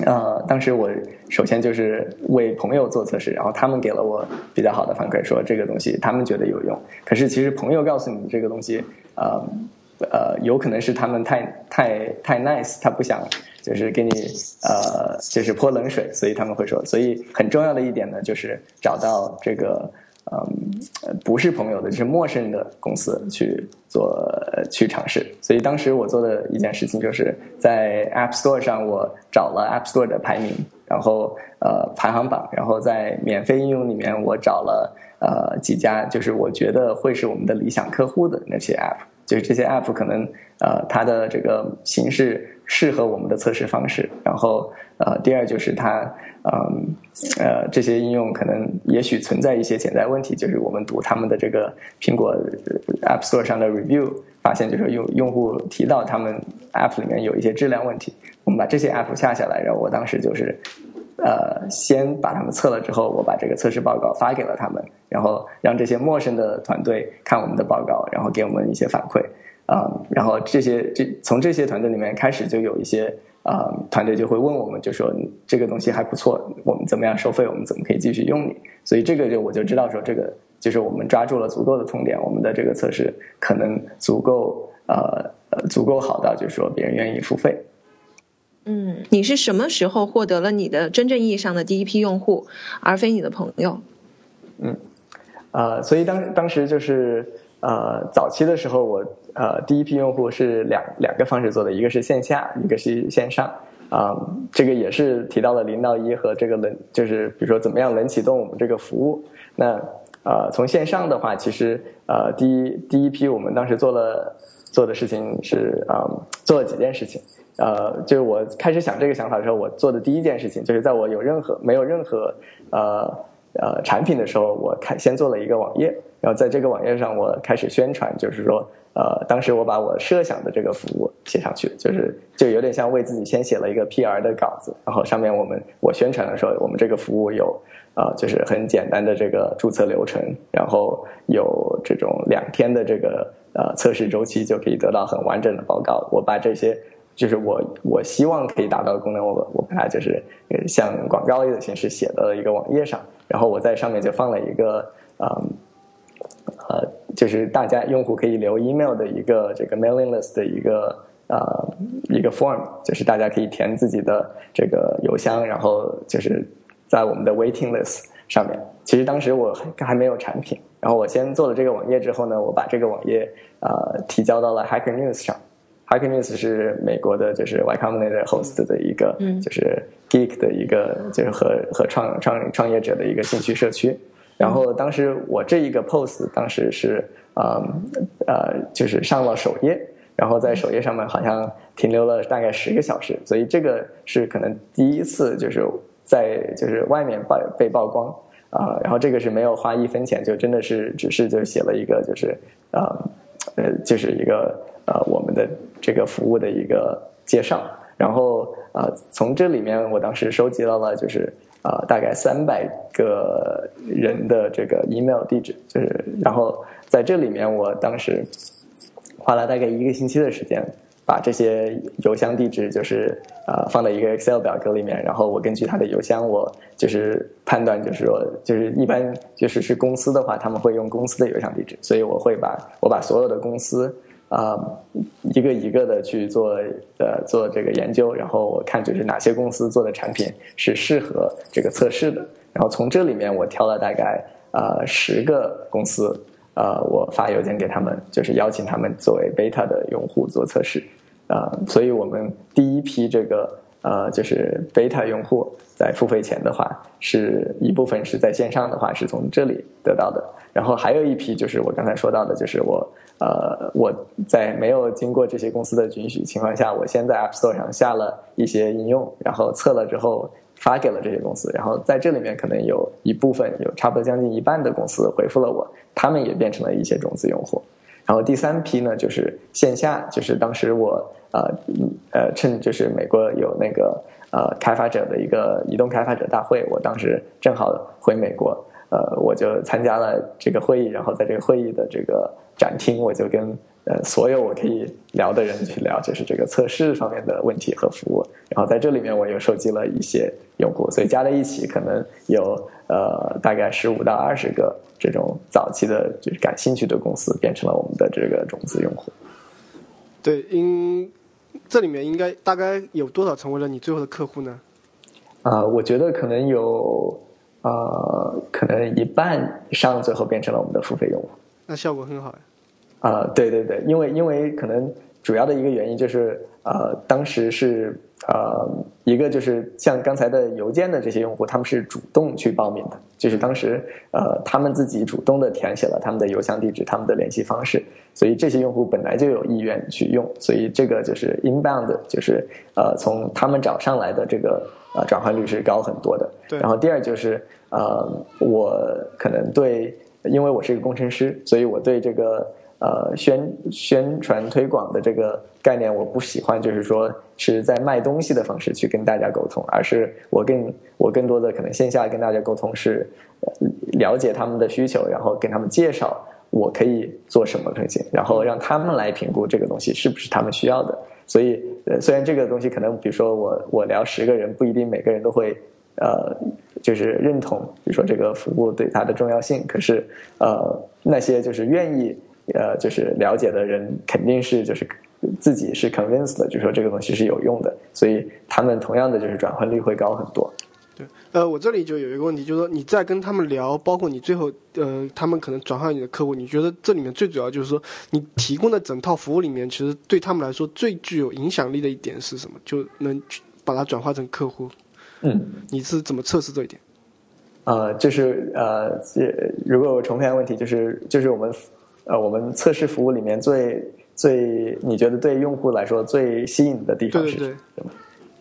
呃，当时我首先就是为朋友做测试，然后他们给了我比较好的反馈，说这个东西他们觉得有用。可是其实朋友告诉你这个东西，呃呃，有可能是他们太太太 nice，他不想就是给你呃就是泼冷水，所以他们会说。所以很重要的一点呢，就是找到这个。嗯，不是朋友的，就是陌生的公司去做去尝试。所以当时我做的一件事情，就是在 App Store 上我找了 App Store 的排名，然后呃排行榜，然后在免费应用里面我找了呃几家，就是我觉得会是我们的理想客户的那些 App，就是这些 App 可能呃它的这个形式适合我们的测试方式，然后呃第二就是它。嗯，呃，这些应用可能也许存在一些潜在问题，就是我们读他们的这个苹果 App Store 上的 review，发现就是用用户提到他们 App 里面有一些质量问题，我们把这些 App 下下来，然后我当时就是呃，先把他们测了之后，我把这个测试报告发给了他们，然后让这些陌生的团队看我们的报告，然后给我们一些反馈。啊，然后这些这从这些团队里面开始就有一些啊团队就会问我们，就说这个东西还不错，我们怎么样收费？我们怎么可以继续用你？所以这个就我就知道说，这个就是我们抓住了足够的痛点，我们的这个测试可能足够呃呃足够好到就是说别人愿意付费。嗯，你是什么时候获得了你的真正意义上的第一批用户，而非你的朋友？嗯，呃，所以当当时就是呃早期的时候，我呃第一批用户是两两个方式做的，一个是线下，一个是线上。啊，这个也是提到了零到一和这个冷，就是比如说怎么样冷启动我们这个服务。那呃从线上的话，其实呃第一第一批我们当时做了做的事情是啊做了几件事情。呃，就是我开始想这个想法的时候，我做的第一件事情，就是在我有任何没有任何呃呃产品的时候，我开先做了一个网页，然后在这个网页上，我开始宣传，就是说，呃，当时我把我设想的这个服务写上去，就是就有点像为自己先写了一个 PR 的稿子，然后上面我们我宣传的时候，我们这个服务有啊，就是很简单的这个注册流程，然后有这种两天的这个呃测试周期，就可以得到很完整的报告。我把这些。就是我我希望可以达到的功能，我我把它就是像广告类的形式写到了一个网页上，然后我在上面就放了一个呃呃，就是大家用户可以留 email 的一个这个 mailing list 的一个呃一个 form，就是大家可以填自己的这个邮箱，然后就是在我们的 waiting list 上面。其实当时我还没有产品，然后我先做了这个网页之后呢，我把这个网页呃提交到了 Hacker News 上。Hacker News 是美国的，就是 Y Combinator host 的一个，就是 geek 的一个，就是和和创创创业者的一个兴趣社区。然后当时我这一个 post 当时是呃呃，就是上了首页，然后在首页上面好像停留了大概十个小时，所以这个是可能第一次就是在就是外面曝被曝光啊。然后这个是没有花一分钱，就真的是只是就写了一个就是呃呃就是一个呃我们的。这个服务的一个介绍，然后啊，从这里面我当时收集到了，就是啊，大概三百个人的这个 email 地址，就是然后在这里面，我当时花了大概一个星期的时间，把这些邮箱地址就是啊放在一个 Excel 表格里面，然后我根据他的邮箱，我就是判断，就是说，就是一般就是是公司的话，他们会用公司的邮箱地址，所以我会把我把所有的公司。啊，一个一个的去做呃做这个研究，然后我看就是哪些公司做的产品是适合这个测试的，然后从这里面我挑了大概呃十个公司，呃我发邮件给他们，就是邀请他们作为 beta 的用户做测试，啊，所以我们第一批这个呃就是 beta 用户在付费前的话，是一部分是在线上的话是从这里得到的，然后还有一批就是我刚才说到的，就是我。呃，我在没有经过这些公司的允许情况下，我先在 App Store 上下了一些应用，然后测了之后发给了这些公司，然后在这里面可能有一部分有差不多将近一半的公司回复了我，他们也变成了一些种子用户。然后第三批呢，就是线下，就是当时我呃呃趁就是美国有那个呃开发者的一个移动开发者大会，我当时正好回美国，呃我就参加了这个会议，然后在这个会议的这个。展厅，我就跟呃所有我可以聊的人去聊，就是这个测试方面的问题和服务。然后在这里面，我又收集了一些用户，所以加在一起，可能有呃大概十五到二十个这种早期的，就是感兴趣的公司，变成了我们的这个种子用户。对，应这里面应该大概有多少成为了你最后的客户呢？啊，我觉得可能有呃，可能一半以上最后变成了我们的付费用户。那效果很好呀！啊，对对对，因为因为可能主要的一个原因就是呃，当时是呃一个就是像刚才的邮件的这些用户，他们是主动去报名的，就是当时呃他们自己主动的填写了他们的邮箱地址、他们的联系方式，所以这些用户本来就有意愿去用，所以这个就是 inbound，就是呃从他们找上来的这个呃转换率是高很多的。对。然后第二就是呃我可能对。因为我是一个工程师，所以我对这个呃宣宣传推广的这个概念我不喜欢，就是说是在卖东西的方式去跟大家沟通，而是我更我更多的可能线下跟大家沟通是了解他们的需求，然后跟他们介绍我可以做什么东西，然后让他们来评估这个东西是不是他们需要的。所以，呃，虽然这个东西可能，比如说我我聊十个人，不一定每个人都会，呃，就是认同，比如说这个服务对它的重要性。可是，呃，那些就是愿意，呃，就是了解的人，肯定是就是自己是 convinced 的，就说这个东西是有用的，所以他们同样的就是转换率会高很多。对，呃，我这里就有一个问题，就是说你在跟他们聊，包括你最后，呃，他们可能转化你的客户，你觉得这里面最主要就是说，你提供的整套服务里面，其实对他们来说最具有影响力的一点是什么？就能把它转化成客户。嗯，你是怎么测试这一点？呃，就是呃，如果我重复一下问题，就是就是我们呃，我们测试服务里面最最你觉得对用户来说最吸引的地方是什么？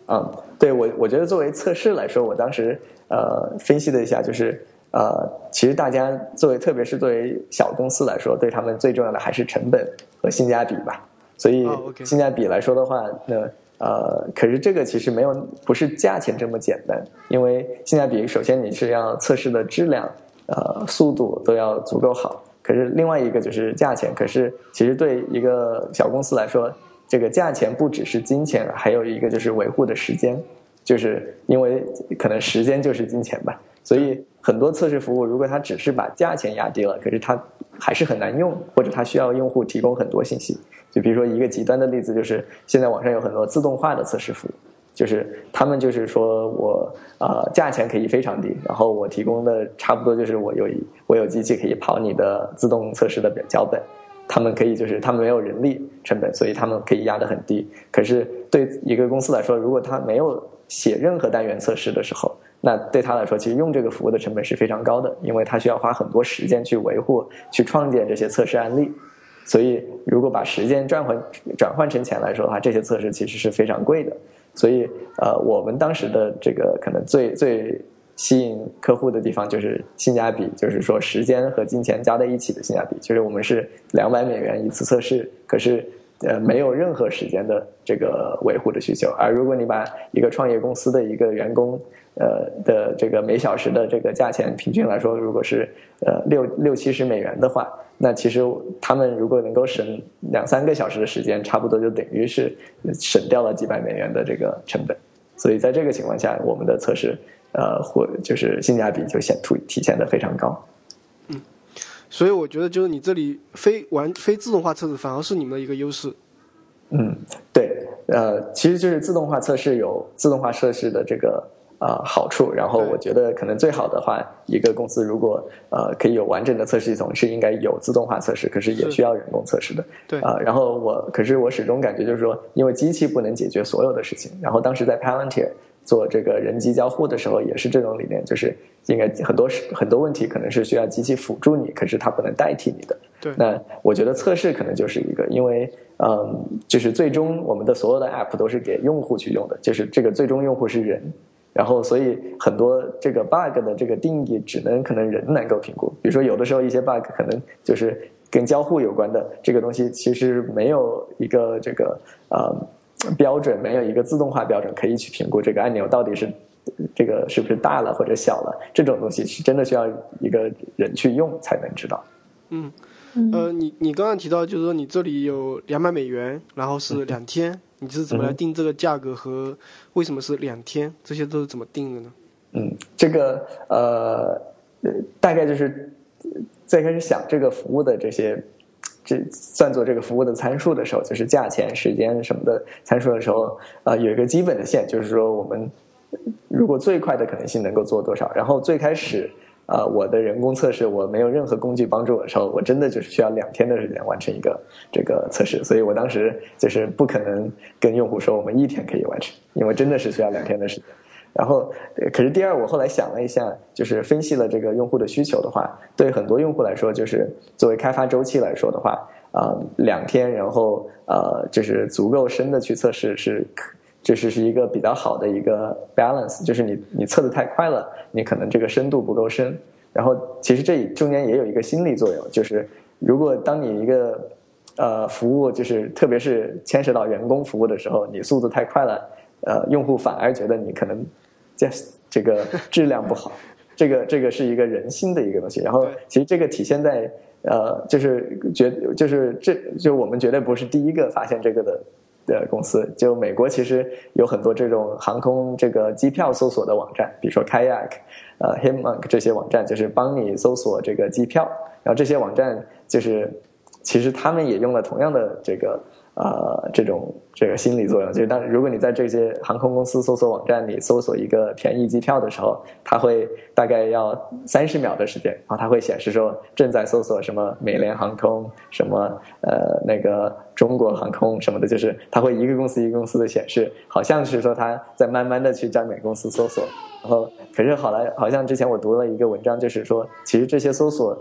嗯，对我，我觉得作为测试来说，我当时呃分析了一下，就是呃，其实大家作为，特别是作为小公司来说，对他们最重要的还是成本和性价比吧。所以性价比来说的话，那呃，呃可是这个其实没有不是价钱这么简单，因为性价比首先你是要测试的质量、呃速度都要足够好，可是另外一个就是价钱，可是其实对一个小公司来说。这个价钱不只是金钱，还有一个就是维护的时间，就是因为可能时间就是金钱吧，所以很多测试服务如果它只是把价钱压低了，可是它还是很难用，或者它需要用户提供很多信息。就比如说一个极端的例子，就是现在网上有很多自动化的测试服务，就是他们就是说我呃价钱可以非常低，然后我提供的差不多就是我有我有机器可以跑你的自动测试的脚本。他们可以就是他们没有人力成本，所以他们可以压得很低。可是对一个公司来说，如果他没有写任何单元测试的时候，那对他来说，其实用这个服务的成本是非常高的，因为他需要花很多时间去维护、去创建这些测试案例。所以，如果把时间转换转换成钱来说的话，这些测试其实是非常贵的。所以，呃，我们当时的这个可能最最。吸引客户的地方就是性价比，就是说时间和金钱加在一起的性价比。就是我们是两百美元一次测试，可是呃没有任何时间的这个维护的需求。而如果你把一个创业公司的一个员工呃的这个每小时的这个价钱平均来说，如果是呃六六七十美元的话，那其实他们如果能够省两三个小时的时间，差不多就等于是省掉了几百美元的这个成本。所以在这个情况下，我们的测试。呃，或就是性价比就显突体现的非常高。嗯，所以我觉得就是你这里非完非自动化测试反而是你们的一个优势。嗯，对，呃，其实就是自动化测试有自动化测试的这个。啊，好处。然后我觉得可能最好的话，一个公司如果呃可以有完整的测试系统，是应该有自动化测试，可是也需要人工测试的。对啊，然后我可是我始终感觉就是说，因为机器不能解决所有的事情。然后当时在 Palantir 做这个人机交互的时候，也是这种理念，就是应该很多很多问题可能是需要机器辅助你，可是它不能代替你的。对，那我觉得测试可能就是一个，因为嗯，就是最终我们的所有的 App 都是给用户去用的，就是这个最终用户是人。然后，所以很多这个 bug 的这个定义，只能可能人能够评估。比如说，有的时候一些 bug 可能就是跟交互有关的这个东西，其实没有一个这个呃标准，没有一个自动化标准可以去评估这个按钮到底是这个是不是大了或者小了。这种东西是真的需要一个人去用才能知道。嗯，呃，你你刚刚提到就是说你这里有两百美元，然后是两天。你是怎么来定这个价格和为什么是两天？这些都是怎么定的呢？嗯，这个呃，大概就是最开始想这个服务的这些，这算作这个服务的参数的时候，就是价钱、时间什么的参数的时候，啊，有一个基本的线，就是说我们如果最快的可能性能够做多少，然后最开始。啊，我的人工测试我没有任何工具帮助我的时候，我真的就是需要两天的时间完成一个这个测试，所以我当时就是不可能跟用户说我们一天可以完成，因为真的是需要两天的时间。然后，可是第二，我后来想了一下，就是分析了这个用户的需求的话，对很多用户来说，就是作为开发周期来说的话，啊，两天，然后呃，就是足够深的去测试是。就是是一个比较好的一个 balance，就是你你测的太快了，你可能这个深度不够深。然后其实这中间也有一个心理作用，就是如果当你一个呃服务就是特别是牵涉到员工服务的时候，你速度太快了，呃，用户反而觉得你可能这这个质量不好。这个这个是一个人心的一个东西。然后其实这个体现在呃，就是觉就是这就我们绝对不是第一个发现这个的的公司。就美国其实有很多这种航空这个机票搜索的网站，比如说 Kayak、呃 Himmonk 这些网站，就是帮你搜索这个机票。然后这些网站就是其实他们也用了同样的这个。呃，这种这个心理作用，就是当如果你在这些航空公司搜索网站里搜索一个便宜机票的时候，它会大概要三十秒的时间，然后它会显示说正在搜索什么美联航空、什么呃那个中国航空什么的，就是它会一个公司一个公司的显示，好像是说它在慢慢的去占每公司搜索，然后可是好来好像之前我读了一个文章，就是说其实这些搜索。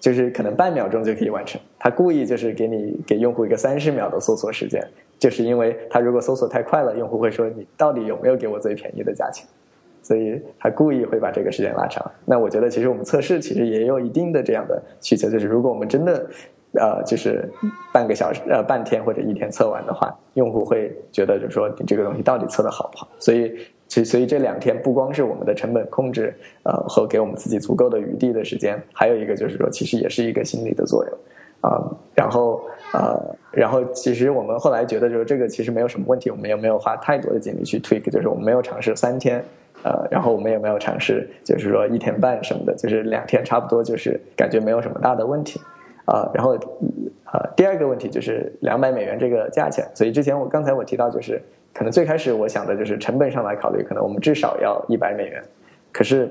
就是可能半秒钟就可以完成，他故意就是给你给用户一个三十秒的搜索时间，就是因为他如果搜索太快了，用户会说你到底有没有给我最便宜的价钱，所以他故意会把这个时间拉长。那我觉得其实我们测试其实也有一定的这样的需求，就是如果我们真的呃就是半个小时呃半天或者一天测完的话，用户会觉得就是说你这个东西到底测的好不好，所以。所以，所以这两天不光是我们的成本控制，呃，和给我们自己足够的余地的时间，还有一个就是说，其实也是一个心理的作用，啊，然后，呃，然后其实我们后来觉得，就是这个其实没有什么问题，我们也没有花太多的精力去 tweak，就是我们没有尝试三天，呃，然后我们也没有尝试，就是说一天半什么的，就是两天差不多，就是感觉没有什么大的问题，啊，然后，呃，第二个问题就是两百美元这个价钱，所以之前我刚才我提到就是。可能最开始我想的就是成本上来考虑，可能我们至少要一百美元。可是，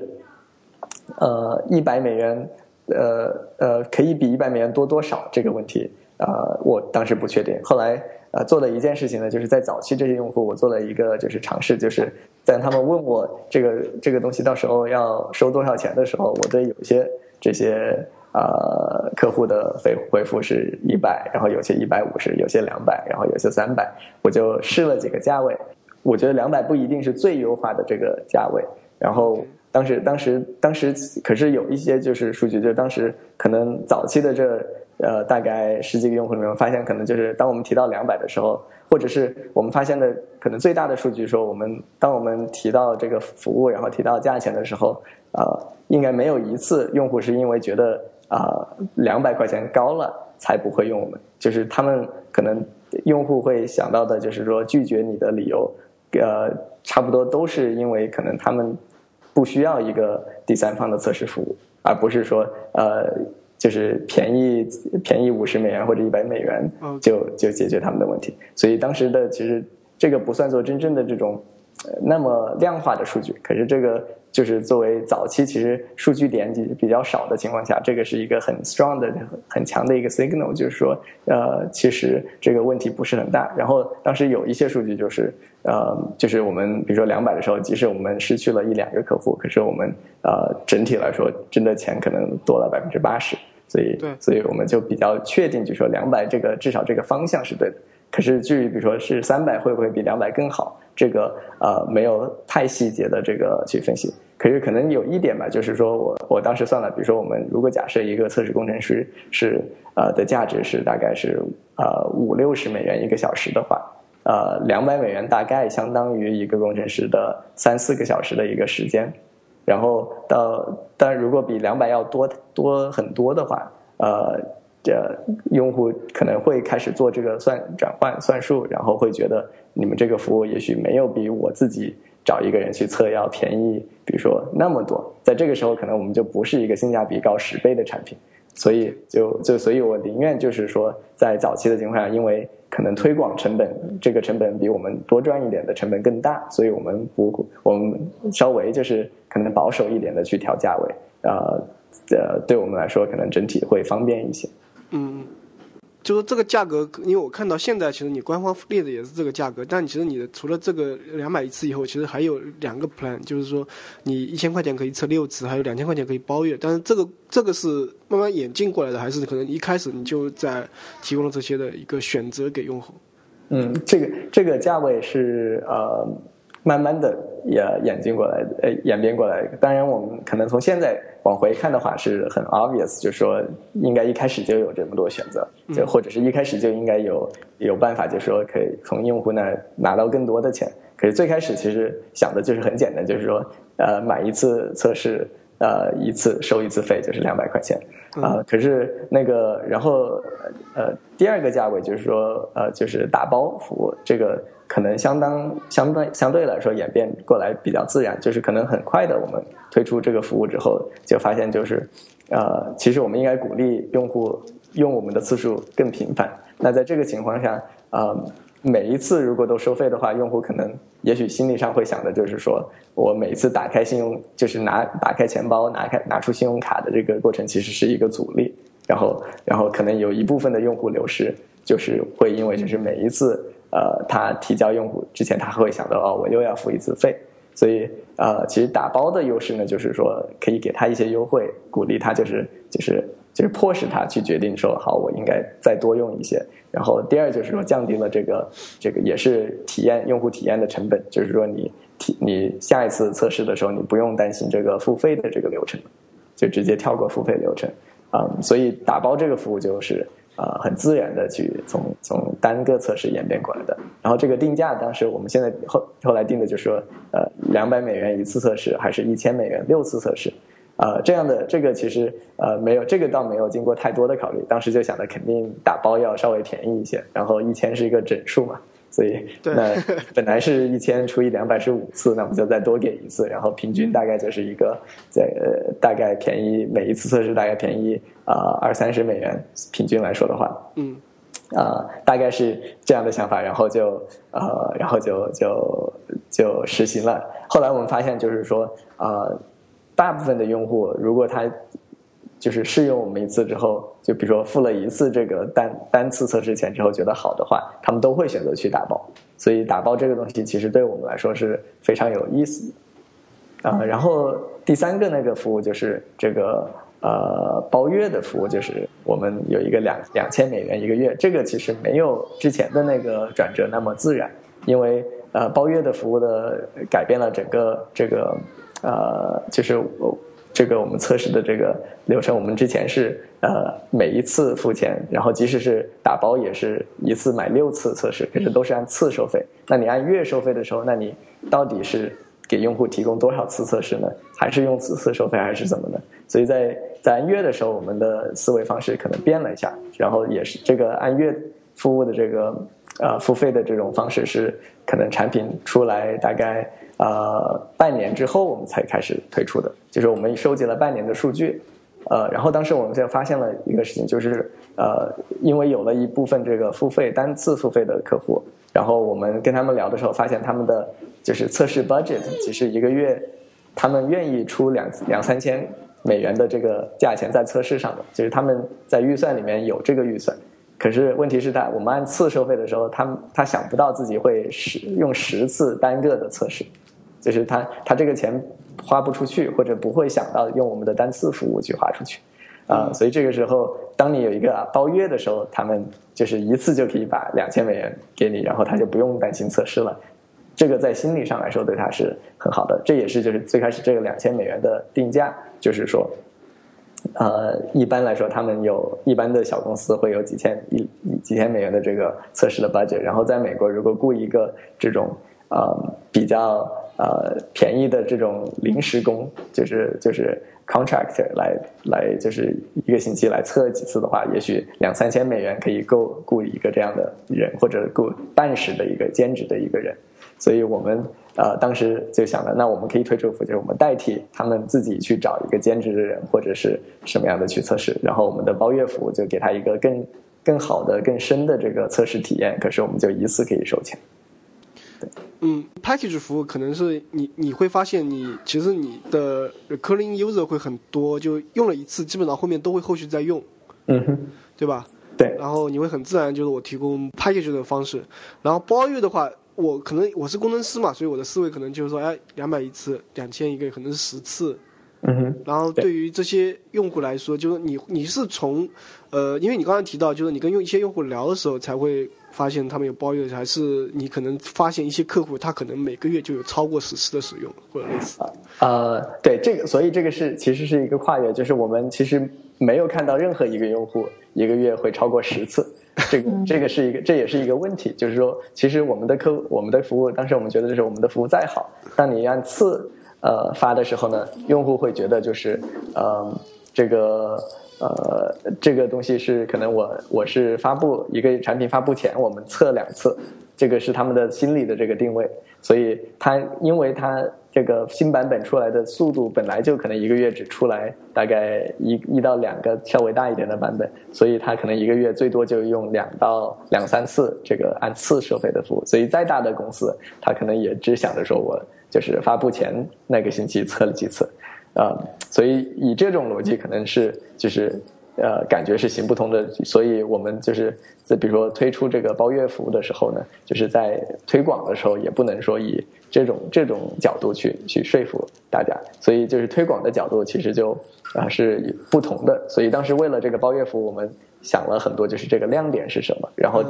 呃，一百美元，呃呃，可以比一百美元多多少这个问题，呃，我当时不确定。后来，呃，做了一件事情呢，就是在早期这些用户，我做了一个就是尝试，就是在他们问我这个这个东西到时候要收多少钱的时候，我对有些这些。呃，客户的回回复是一百，然后有些一百五十，有些两百，然后有些三百，我就试了几个价位。我觉得两百不一定是最优化的这个价位。然后当时当时当时，可是有一些就是数据，就是当时可能早期的这呃大概十几个用户里面发现，可能就是当我们提到两百的时候，或者是我们发现的可能最大的数据说，我们当我们提到这个服务，然后提到价钱的时候，呃，应该没有一次用户是因为觉得。啊，两百块钱高了才不会用我们，就是他们可能用户会想到的，就是说拒绝你的理由，呃，差不多都是因为可能他们不需要一个第三方的测试服务，而不是说呃，就是便宜便宜五十美元或者一百美元就就解决他们的问题。所以当时的其实这个不算做真正的这种那么量化的数据，可是这个。就是作为早期，其实数据点比较少的情况下，这个是一个很 strong 的、很强的一个 signal，就是说，呃，其实这个问题不是很大。然后当时有一些数据就是，呃，就是我们比如说两百的时候，即使我们失去了一两个客户，可是我们呃整体来说真的钱可能多了百分之八十，所以，所以我们就比较确定，就说两百这个至少这个方向是对的。可是至于比如说是三百会不会比两百更好？这个呃没有太细节的这个去分析，可是可能有一点吧，就是说我我当时算了，比如说我们如果假设一个测试工程师是呃的价值是大概是呃五六十美元一个小时的话，呃两百美元大概相当于一个工程师的三四个小时的一个时间，然后到但如果比两百要多多很多的话，呃的用户可能会开始做这个算转换算数，然后会觉得。你们这个服务也许没有比我自己找一个人去测要便宜，比如说那么多，在这个时候可能我们就不是一个性价比高十倍的产品，所以就就所以我宁愿就是说在早期的情况下，因为可能推广成本这个成本比我们多赚一点的成本更大，所以我们不我们稍微就是可能保守一点的去调价位，呃呃，对我们来说可能整体会方便一些。嗯。就是这个价格，因为我看到现在其实你官方列的也是这个价格，但其实你的除了这个两百一次以后，其实还有两个 plan，就是说你一千块钱可以测六次，还有两千块钱可以包月。但是这个这个是慢慢演进过来的，还是可能一开始你就在提供了这些的一个选择给用户？嗯，这个这个价位是呃。慢慢的也演进过来，呃，演变过来。当然，我们可能从现在往回看的话，是很 obvious，就是说应该一开始就有这么多选择，就或者是一开始就应该有有办法，就是说可以从用户那儿拿到更多的钱。可是最开始其实想的就是很简单，就是说，呃，买一次测试呃一次收一次费，就是两百块钱啊。可是那个然后呃第二个价位就是说呃就是打包服务，这个可能相当相当相对来说演变过来比较自然，就是可能很快的我们推出这个服务之后，就发现就是呃其实我们应该鼓励用户用我们的次数更频繁。那在这个情况下啊。每一次如果都收费的话，用户可能也许心理上会想的就是说，我每次打开信用，就是拿打开钱包拿开拿出信用卡的这个过程，其实是一个阻力。然后，然后可能有一部分的用户流失，就是会因为就是每一次呃他提交用户之前，他会想到哦，我又要付一次费。所以呃，其实打包的优势呢，就是说可以给他一些优惠，鼓励他就是就是就是迫使他去决定说好，我应该再多用一些。然后第二就是说降低了这个这个也是体验用户体验的成本，就是说你体你下一次测试的时候，你不用担心这个付费的这个流程，就直接跳过付费流程啊。所以打包这个服务就是呃很自然的去从从单个测试演变过来的。然后这个定价当时我们现在后后来定的就是说呃两百美元一次测试，还是一千美元六次测试。呃，这样的这个其实呃没有，这个倒没有经过太多的考虑。当时就想着肯定打包要稍微便宜一些，然后一千是一个整数嘛，所以那本来是一千除以两百是五次，那我们就再多给一次，然后平均大概就是一个在呃大概便宜每一次测试大概便宜啊二三十美元，平均来说的话，嗯，啊大概是这样的想法，然后就呃然后就就就实行了。后来我们发现就是说啊。大部分的用户，如果他就是试用我们一次之后，就比如说付了一次这个单单次测试钱之后觉得好的话，他们都会选择去打包。所以打包这个东西其实对我们来说是非常有意思的啊。然后第三个那个服务就是这个呃包月的服务，就是我们有一个两两千美元一个月，这个其实没有之前的那个转折那么自然，因为呃包月的服务的改变了整个这个。呃，就是这个我们测试的这个流程，我们之前是呃每一次付钱，然后即使是打包也是一次买六次测试，可是都是按次收费。那你按月收费的时候，那你到底是给用户提供多少次测试呢？还是用次次收费，还是怎么的？所以在在按月的时候，我们的思维方式可能变了一下，然后也是这个按月服务的这个呃付费的这种方式是可能产品出来大概。呃，半年之后我们才开始推出的，就是我们收集了半年的数据，呃，然后当时我们就发现了一个事情，就是呃，因为有了一部分这个付费单次付费的客户，然后我们跟他们聊的时候，发现他们的就是测试 budget 其实一个月，他们愿意出两两三千美元的这个价钱在测试上的，就是他们在预算里面有这个预算。可是问题是，他我们按次收费的时候，他他想不到自己会十用十次单个的测试。就是他，他这个钱花不出去，或者不会想到用我们的单次服务去花出去，啊，所以这个时候，当你有一个包月的时候，他们就是一次就可以把两千美元给你，然后他就不用担心测试了。这个在心理上来说对他是很好的。这也是就是最开始这个两千美元的定价，就是说，呃，一般来说，他们有一般的小公司会有几千一几千美元的这个测试的 budget，然后在美国如果雇一个这种呃比较。呃，便宜的这种临时工，就是就是 contractor 来来，就是一个星期来测几次的话，也许两三千美元可以够雇一个这样的人，或者雇半时的一个兼职的一个人。所以我们呃当时就想了，那我们可以推出服务，就是我们代替他们自己去找一个兼职的人，或者是什么样的去测试，然后我们的包月服务就给他一个更更好的、更深的这个测试体验。可是我们就一次可以收钱。嗯，package 服务可能是你你会发现，你其实你的 recurring user 会很多，就用了一次，基本上后面都会后续再用，嗯哼，对吧？对。然后你会很自然，就是我提供 package 的方式。然后包月的话，我可能我是工程师嘛，所以我的思维可能就是说，哎，两百一次，两千一个，可能是十次。嗯哼。然后对于这些用户来说，就是你你是从，呃，因为你刚才提到，就是你跟用一些用户聊的时候才会。发现他们有包月，还是你可能发现一些客户他可能每个月就有超过十次的使用或者类似？呃，对这个，所以这个是其实是一个跨越，就是我们其实没有看到任何一个用户一个月会超过十次，这个这个是一个这也是一个问题，就是说其实我们的客户我们的服务，当时我们觉得就是我们的服务再好，当你按次呃发的时候呢，用户会觉得就是呃这个。呃，这个东西是可能我我是发布一个产品发布前，我们测两次，这个是他们的心理的这个定位，所以它因为它这个新版本出来的速度本来就可能一个月只出来大概一一到两个稍微大一点的版本，所以它可能一个月最多就用两到两三次这个按次收费的服务，所以再大的公司，它可能也只想着说我就是发布前那个星期测了几次。啊，所以以这种逻辑可能是就是呃，感觉是行不通的。所以我们就是在比如说推出这个包月服务的时候呢，就是在推广的时候也不能说以这种这种角度去去说服大家。所以就是推广的角度其实就啊是不同的。所以当时为了这个包月服务，我们想了很多，就是这个亮点是什么。然后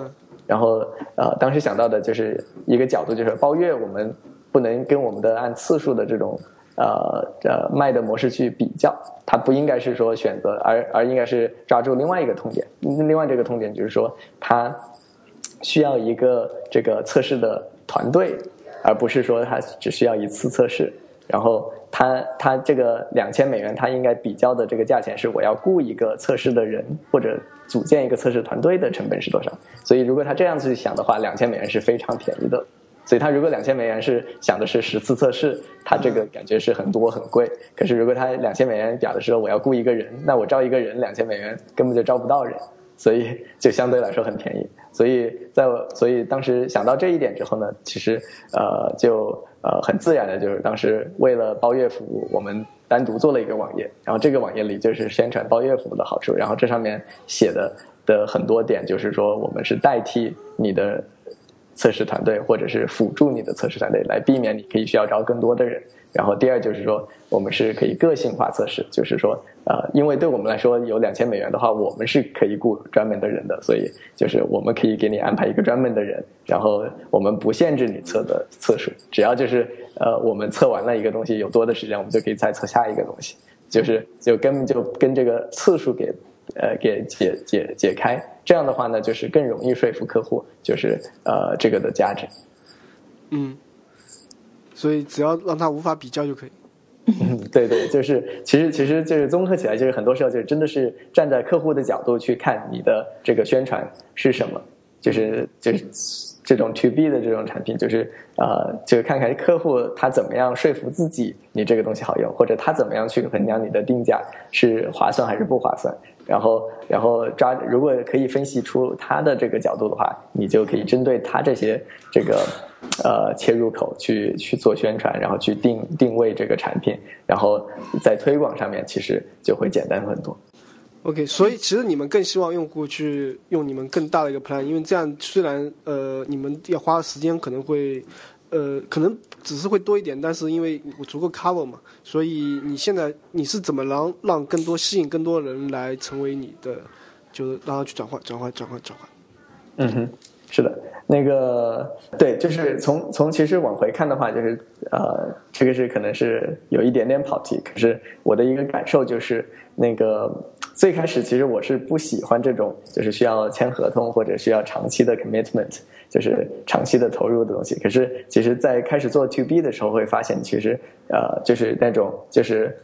然后呃，当时想到的就是一个角度，就是包月我们不能跟我们的按次数的这种。呃呃，卖的模式去比较，它不应该是说选择，而而应该是抓住另外一个痛点。另外这个痛点就是说，它需要一个这个测试的团队，而不是说它只需要一次测试。然后它它这个两千美元，它应该比较的这个价钱是我要雇一个测试的人或者组建一个测试团队的成本是多少。所以如果他这样子去想的话，两千美元是非常便宜的。所以他如果两千美元是想的是十次测试，他这个感觉是很多很贵。可是如果他两千美元表的时候我要雇一个人，那我招一个人两千美元根本就招不到人，所以就相对来说很便宜。所以在所以当时想到这一点之后呢，其实呃就呃很自然的就是当时为了包月服务，我们单独做了一个网页，然后这个网页里就是宣传包月服务的好处，然后这上面写的的很多点就是说我们是代替你的。测试团队，或者是辅助你的测试团队，来避免你可以需要招更多的人。然后第二就是说，我们是可以个性化测试，就是说，呃，因为对我们来说有两千美元的话，我们是可以雇专门的人的，所以就是我们可以给你安排一个专门的人，然后我们不限制你测的次数，只要就是呃，我们测完了一个东西有多的时间，我们就可以再测下一个东西，就是就根本就跟这个次数给。呃，给解解解开，这样的话呢，就是更容易说服客户，就是呃这个的价值。嗯，所以只要让他无法比较就可以。嗯，对对，就是其实其实就是综合起来，就是很多时候就真的是站在客户的角度去看你的这个宣传是什么，就是就是这种 to B 的这种产品，就是呃，就看看客户他怎么样说服自己你这个东西好用，或者他怎么样去衡量你的定价是划算还是不划算。然后，然后抓，如果可以分析出他的这个角度的话，你就可以针对他这些这个呃切入口去去做宣传，然后去定定位这个产品，然后在推广上面其实就会简单很多。OK，所以其实你们更希望用户去用你们更大的一个 plan，因为这样虽然呃你们要花的时间可能会。呃，可能只是会多一点，但是因为我足够 cover 嘛，所以你现在你是怎么让让更多吸引更多人来成为你的，就是让他去转换转换转换转换。嗯哼，是的，那个对，就是从从其实往回看的话，就是呃，这个是可能是有一点点跑题，可是我的一个感受就是那个最开始其实我是不喜欢这种就是需要签合同或者需要长期的 commitment。就是长期的投入的东西，可是其实，在开始做 to B 的时候，会发现其实呃，就是那种就是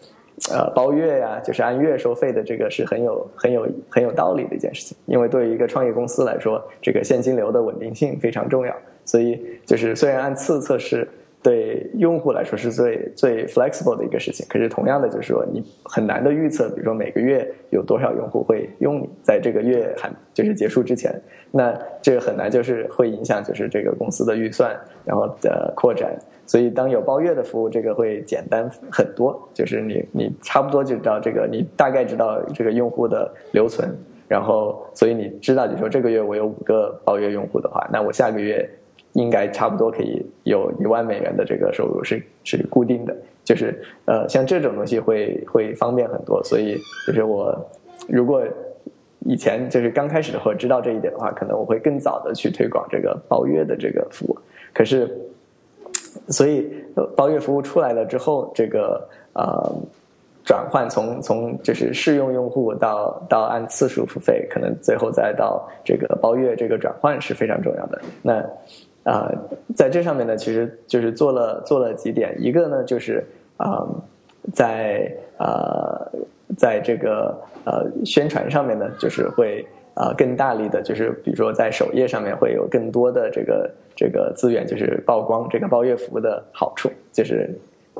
呃包月呀，就是按月收费的这个是很有很有很有道理的一件事情。因为对于一个创业公司来说，这个现金流的稳定性非常重要。所以就是虽然按次测试对用户来说是最最 flexible 的一个事情，可是同样的就是说你很难的预测，比如说每个月有多少用户会用你，在这个月还就是结束之前。那这个很难，就是会影响，就是这个公司的预算，然后的扩展。所以当有包月的服务，这个会简单很多。就是你你差不多就知道这个，你大概知道这个用户的留存，然后所以你知道，就说这个月我有五个包月用户的话，那我下个月应该差不多可以有一万美元的这个收入是是固定的。就是呃，像这种东西会会方便很多。所以就是我如果。以前就是刚开始的或者知道这一点的话，可能我会更早的去推广这个包月的这个服务。可是，所以包月服务出来了之后，这个呃。转换从从就是试用用户到到按次数付费，可能最后再到这个包月这个转换是非常重要的。那啊，在这上面呢，其实就是做了做了几点，一个呢就是啊，在呃在这个呃宣传上面呢，就是会啊更大力的，就是比如说在首页上面会有更多的这个这个资源，就是曝光这个包月服务的好处，就是。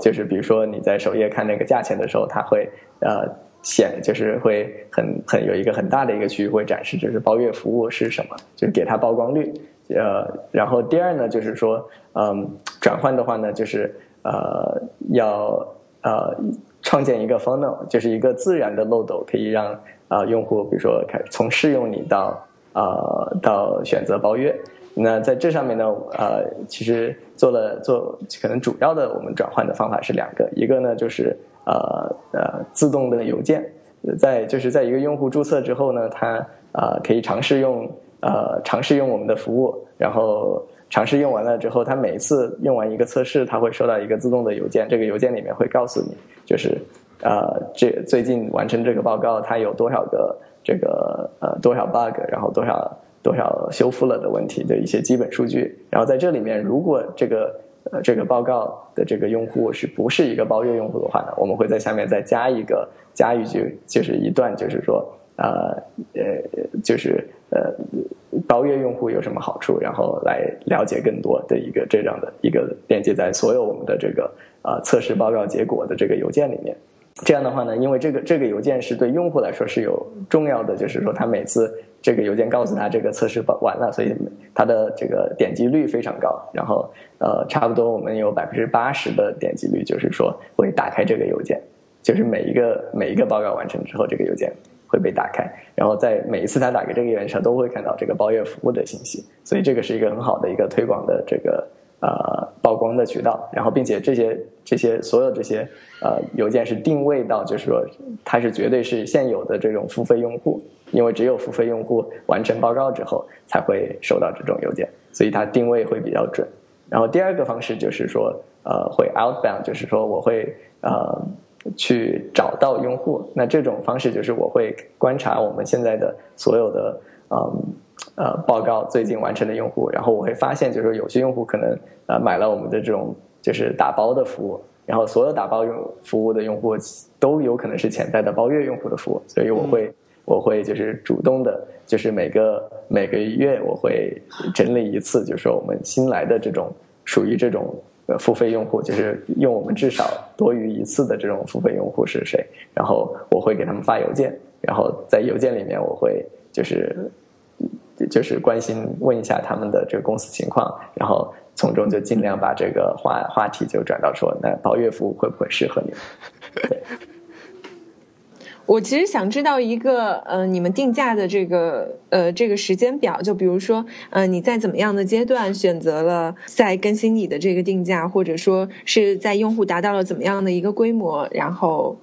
就是比如说你在首页看那个价钱的时候，它会呃显，就是会很很有一个很大的一个区域会展示，就是包月服务是什么，就给它曝光率。呃，然后第二呢，就是说，嗯，转换的话呢，就是呃要呃创建一个 funnel，就是一个自然的漏斗，可以让啊用户，比如说开从试用你到呃到选择包月。那在这上面呢，呃，其实做了做，可能主要的我们转换的方法是两个，一个呢就是呃呃自动的邮件，在就是在一个用户注册之后呢，他啊可以尝试用呃尝试用我们的服务，然后尝试用完了之后，他每次用完一个测试，他会收到一个自动的邮件，这个邮件里面会告诉你，就是呃这最近完成这个报告，它有多少个这个呃多少 bug，然后多少。多少修复了的问题的一些基本数据，然后在这里面，如果这个呃这个报告的这个用户是不是一个包月用户的话呢，我们会在下面再加一个加一句，就是一段，就是说呃呃就是呃包月用户有什么好处，然后来了解更多的一个这样的一个链接在所有我们的这个呃测试报告结果的这个邮件里面。这样的话呢，因为这个这个邮件是对用户来说是有重要的，就是说他每次。这个邮件告诉他这个测试完了，所以他的这个点击率非常高。然后呃，差不多我们有百分之八十的点击率，就是说会打开这个邮件，就是每一个每一个报告完成之后，这个邮件会被打开。然后在每一次他打开这个邮件上，都会看到这个包月服务的信息。所以这个是一个很好的一个推广的这个呃曝光的渠道。然后并且这些这些所有这些呃邮件是定位到，就是说它是绝对是现有的这种付费用户。因为只有付费用户完成报告之后，才会收到这种邮件，所以它定位会比较准。然后第二个方式就是说，呃，会 outbound，就是说我会呃去找到用户。那这种方式就是我会观察我们现在的所有的嗯呃报告最近完成的用户，然后我会发现，就是有些用户可能呃买了我们的这种就是打包的服务，然后所有打包用服务的用户都有可能是潜在的包月用户的服务，所以我会。我会就是主动的，就是每个每个月我会整理一次，就是说我们新来的这种属于这种付费用户，就是用我们至少多于一次的这种付费用户是谁，然后我会给他们发邮件，然后在邮件里面我会就是就是关心问一下他们的这个公司情况，然后从中就尽量把这个话话题就转到说，那包月服务会不会适合你？对。我其实想知道一个，呃，你们定价的这个，呃，这个时间表，就比如说，呃，你在怎么样的阶段选择了在更新你的这个定价，或者说是在用户达到了怎么样的一个规模，然后，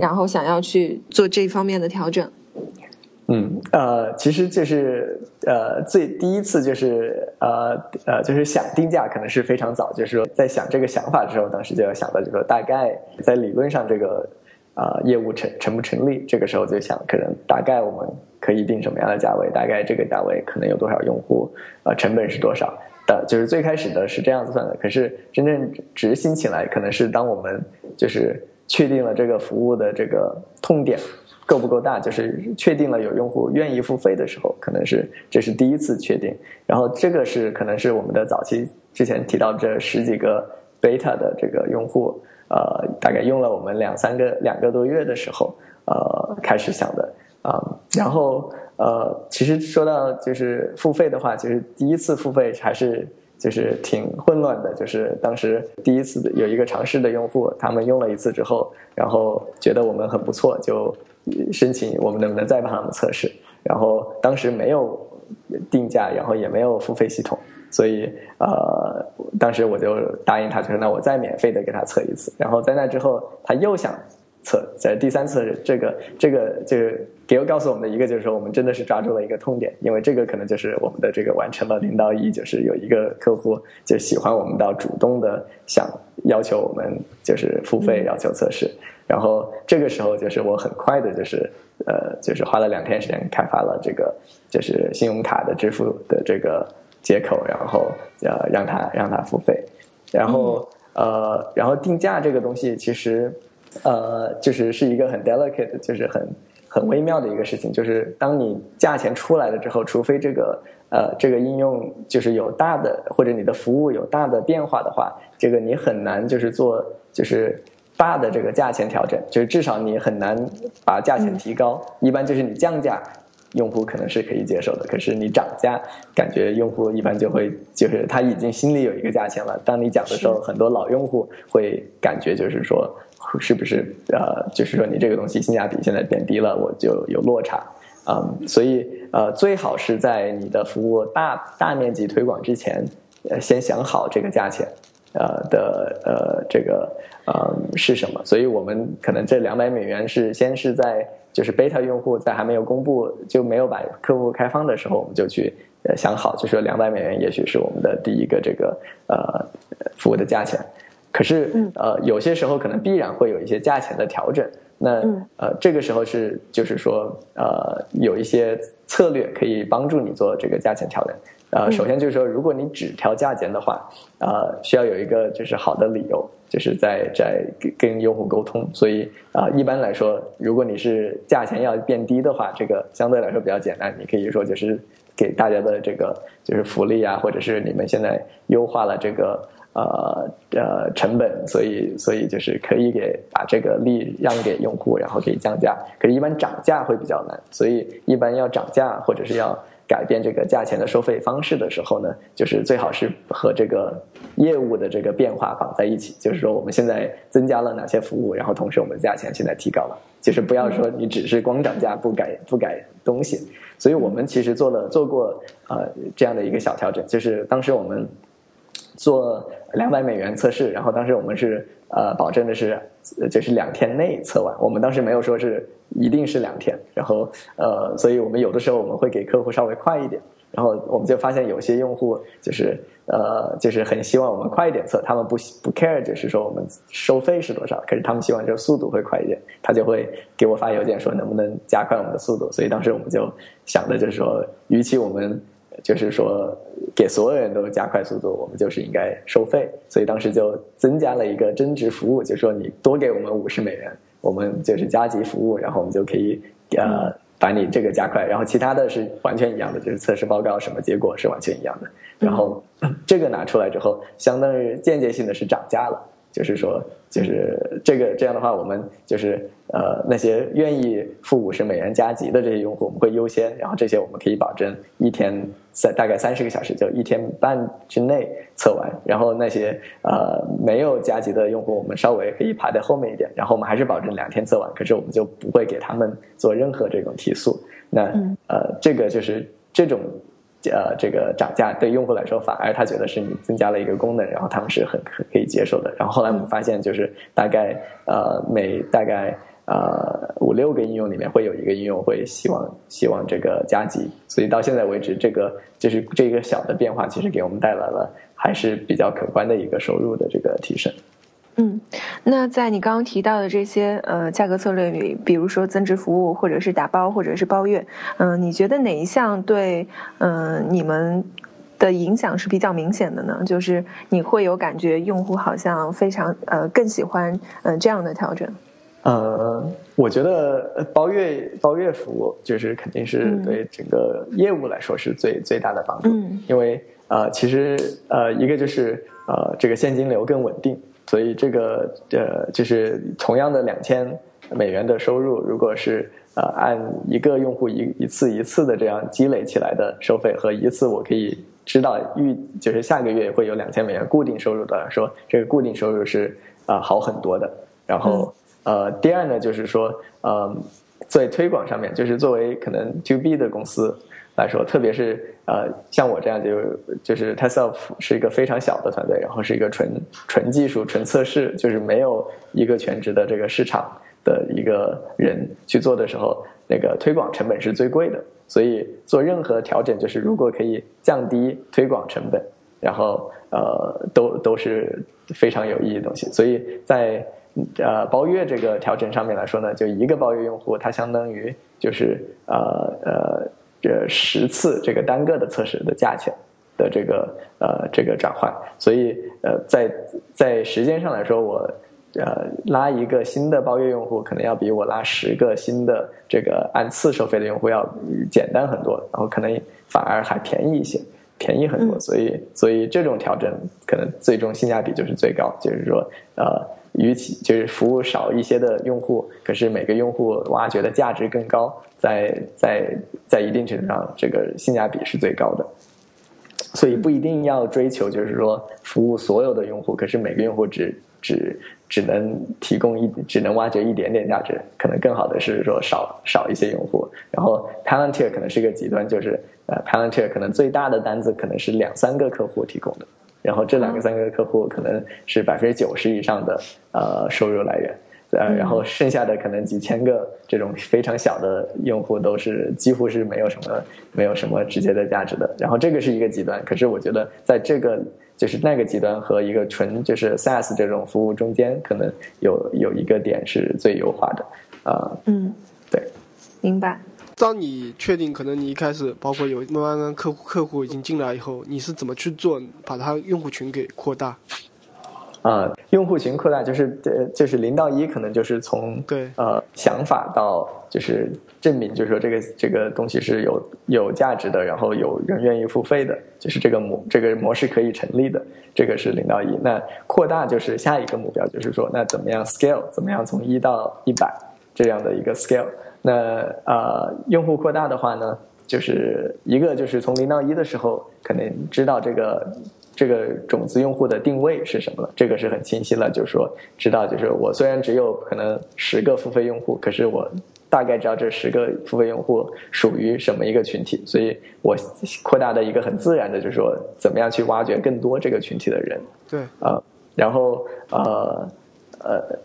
然后想要去做这方面的调整。嗯，呃，其实就是呃，最第一次就是呃呃，就是想定价，可能是非常早，就是说在想这个想法的时候，当时就要想到，就说大概在理论上这个。啊，业务成成不成立？这个时候就想，可能大概我们可以定什么样的价位？大概这个价位可能有多少用户？啊，成本是多少？的，就是最开始的是这样子算的。可是真正执行起来，可能是当我们就是确定了这个服务的这个痛点够不够大，就是确定了有用户愿意付费的时候，可能是这是第一次确定。然后这个是可能是我们的早期之前提到这十几个 beta 的这个用户。呃，大概用了我们两三个两个多月的时候，呃，开始想的啊。然后呃，其实说到就是付费的话，其实第一次付费还是就是挺混乱的。就是当时第一次有一个尝试的用户，他们用了一次之后，然后觉得我们很不错，就申请我们能不能再帮他们测试。然后当时没有定价，然后也没有付费系统。所以，呃，当时我就答应他，就是那我再免费的给他测一次。然后在那之后，他又想测，在第三次这个这个这个给我告诉我们的一个就是说，我们真的是抓住了一个痛点，因为这个可能就是我们的这个完成了零到一，就是有一个客户就喜欢我们到主动的想要求我们就是付费要求测试，然后这个时候就是我很快的就是呃就是花了两天时间开发了这个就是信用卡的支付的这个接口，然后呃让他让他付费，然后呃然后定价这个东西其实。呃，就是是一个很 delicate，就是很很微妙的一个事情。就是当你价钱出来了之后，除非这个呃这个应用就是有大的或者你的服务有大的变化的话，这个你很难就是做就是大的这个价钱调整。就是至少你很难把价钱提高。一般就是你降价，用户可能是可以接受的。可是你涨价，感觉用户一般就会就是他已经心里有一个价钱了。当你讲的时候，很多老用户会感觉就是说。是不是呃，就是说你这个东西性价比现在变低了，我就有落差，嗯，所以呃，最好是在你的服务大大面积推广之前，呃，先想好这个价钱，呃的呃这个呃是什么。所以我们可能这两百美元是先是在就是 beta 用户在还没有公布就没有把客户开放的时候，我们就去想好，就说两百美元也许是我们的第一个这个呃服务的价钱。可是，呃，有些时候可能必然会有一些价钱的调整。那，呃，这个时候是就是说，呃，有一些策略可以帮助你做这个价钱调整。呃，首先就是说，如果你只调价钱的话，呃，需要有一个就是好的理由，就是在在跟用户沟通。所以，啊，一般来说，如果你是价钱要变低的话，这个相对来说比较简单。你可以说就是给大家的这个就是福利啊，或者是你们现在优化了这个。呃呃，成本，所以所以就是可以给把这个利让给用户，然后可以降价。可是，一般涨价会比较难，所以一般要涨价或者是要改变这个价钱的收费方式的时候呢，就是最好是和这个业务的这个变化绑在一起。就是说，我们现在增加了哪些服务，然后同时我们的价钱现在提高了。就是不要说你只是光涨价不改不改东西。所以我们其实做了做过呃这样的一个小调整，就是当时我们。做两百美元测试，然后当时我们是呃保证的是，就是两天内测完。我们当时没有说是一定是两天，然后呃，所以我们有的时候我们会给客户稍微快一点。然后我们就发现有些用户就是呃就是很希望我们快一点测，他们不不 care 就是说我们收费是多少，可是他们希望就是速度会快一点，他就会给我发邮件说能不能加快我们的速度。所以当时我们就想的就是说，与其我们就是说，给所有人都加快速度，我们就是应该收费。所以当时就增加了一个增值服务，就说你多给我们五十美元，我们就是加急服务，然后我们就可以呃把你这个加快。然后其他的是完全一样的，就是测试报告什么结果是完全一样的。然后这个拿出来之后，相当于间接性的是涨价了。就是说，就是这个这样的话，我们就是呃那些愿意付五十美元加急的这些用户，我们会优先，然后这些我们可以保证一天在大概三十个小时，就一天半之内测完。然后那些呃没有加急的用户，我们稍微可以排在后面一点，然后我们还是保证两天测完，可是我们就不会给他们做任何这种提速。那呃这个就是这种。呃，这个涨价对用户来说，反而他觉得是你增加了一个功能，然后他们是很可可以接受的。然后后来我们发现，就是大概呃每大概呃五六个应用里面会有一个应用会希望希望这个加急，所以到现在为止，这个就是这个小的变化，其实给我们带来了还是比较可观的一个收入的这个提升。嗯，那在你刚刚提到的这些呃价格策略里，比如说增值服务，或者是打包，或者是包月，嗯，你觉得哪一项对嗯你们的影响是比较明显的呢？就是你会有感觉用户好像非常呃更喜欢嗯这样的调整？呃，我觉得包月包月服务就是肯定是对整个业务来说是最最大的帮助，因为呃其实呃一个就是呃这个现金流更稳定。所以这个呃，就是同样的两千美元的收入，如果是呃按一个用户一一次一次的这样积累起来的收费，和一次我可以知道预就是下个月会有两千美元固定收入的说，这个固定收入是啊好很多的。然后呃，第二呢，就是说呃，在推广上面，就是作为可能 to B 的公司。来说，特别是呃，像我这样就就是 t e s e l f 是一个非常小的团队，然后是一个纯纯技术、纯测试，就是没有一个全职的这个市场的的一个人去做的时候，那个推广成本是最贵的。所以做任何调整，就是如果可以降低推广成本，然后呃，都都是非常有意义的东西。所以在呃包月这个调整上面来说呢，就一个包月用户，它相当于就是呃呃这十次这个单个的测试的价钱的这个呃这个转换。所以呃在在时间上来说，我。呃，拉一个新的包月用户，可能要比我拉十个新的这个按次收费的用户要简单很多，然后可能反而还便宜一些，便宜很多。所以，所以这种调整可能最终性价比就是最高。就是说，呃，与其就是服务少一些的用户，可是每个用户挖掘的价值更高，在在在一定程度上，这个性价比是最高的。所以不一定要追求，就是说服务所有的用户，可是每个用户只只。只能提供一，只能挖掘一点点价值，可能更好的是说少少一些用户。然后 Palantir 可能是一个极端，就是呃 Palantir 可能最大的单子可能是两三个客户提供的，然后这两个三个客户可能是百分之九十以上的呃收入来源，呃然后剩下的可能几千个这种非常小的用户都是几乎是没有什么没有什么直接的价值的。然后这个是一个极端，可是我觉得在这个。就是那个极端和一个纯就是 SaaS 这种服务中间，可能有有一个点是最优化的，啊，嗯，对，明白。当你确定可能你一开始包括有慢慢客户客户已经进来以后，你是怎么去做把它用户群给扩大？啊，用户群扩大就是呃，就是零到一，可能就是从对呃想法到就是证明，就是说这个这个东西是有有价值的，然后有人愿意付费的，就是这个模这个模式可以成立的，这个是零到一。那扩大就是下一个目标，就是说那怎么样 scale，怎么样从一到一百这样的一个 scale。那呃，用户扩大的话呢，就是一个就是从零到一的时候，可能知道这个。这个种子用户的定位是什么了？这个是很清晰了，就是说知道，就是我虽然只有可能十个付费用户，可是我大概知道这十个付费用户属于什么一个群体，所以我扩大的一个很自然的，就是说怎么样去挖掘更多这个群体的人。对，啊，然后呃呃，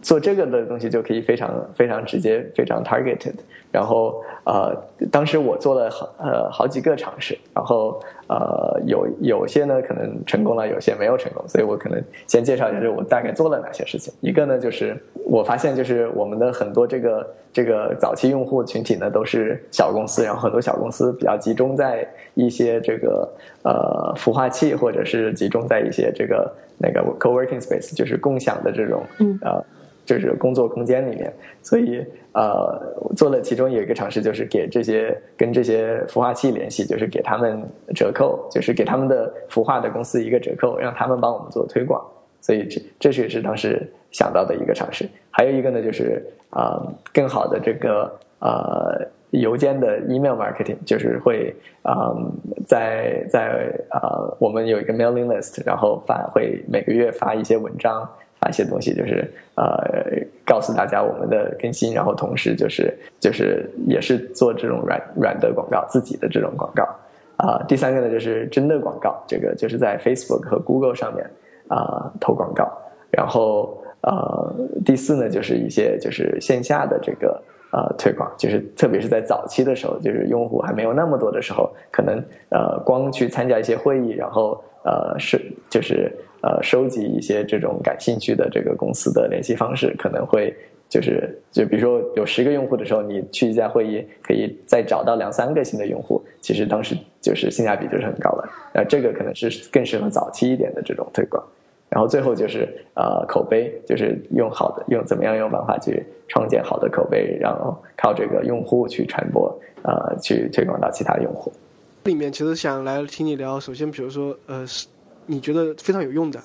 做这个的东西就可以非常非常直接，非常 targeted。然后呃，当时我做了好呃好几个尝试，然后呃有有些呢可能成功了，有些没有成功，所以我可能先介绍一下，就我大概做了哪些事情。一个呢就是我发现就是我们的很多这个 这个早期用户群体呢都是小公司，然后很多小公司比较集中在一些这个呃孵化器，或者是集中在一些这个那个 co-working space，就是共享的这种呃就是工作空间里面，所以。呃，做了其中有一个尝试，就是给这些跟这些孵化器联系，就是给他们折扣，就是给他们的孵化的公司一个折扣，让他们帮我们做推广。所以这这是也是当时想到的一个尝试。还有一个呢，就是啊，更好的这个呃邮件的 email marketing，就是会啊在在啊我们有一个 mailing list，然后发会每个月发一些文章。一些东西就是呃，告诉大家我们的更新，然后同时就是就是也是做这种软软的广告，自己的这种广告啊。第三个呢就是真的广告，这个就是在 Facebook 和 Google 上面啊投广告。然后呃，第四呢就是一些就是线下的这个呃推广，就是特别是在早期的时候，就是用户还没有那么多的时候，可能呃光去参加一些会议，然后呃是就是。呃，收集一些这种感兴趣的这个公司的联系方式，可能会就是就比如说有十个用户的时候，你去一家会议，可以再找到两三个新的用户，其实当时就是性价比就是很高的。那这个可能是更适合早期一点的这种推广。然后最后就是呃口碑，就是用好的用怎么样用办法去创建好的口碑，然后靠这个用户去传播，呃，去推广到其他用户。里面其实想来听你聊，首先比如说呃是。你觉得非常有用的，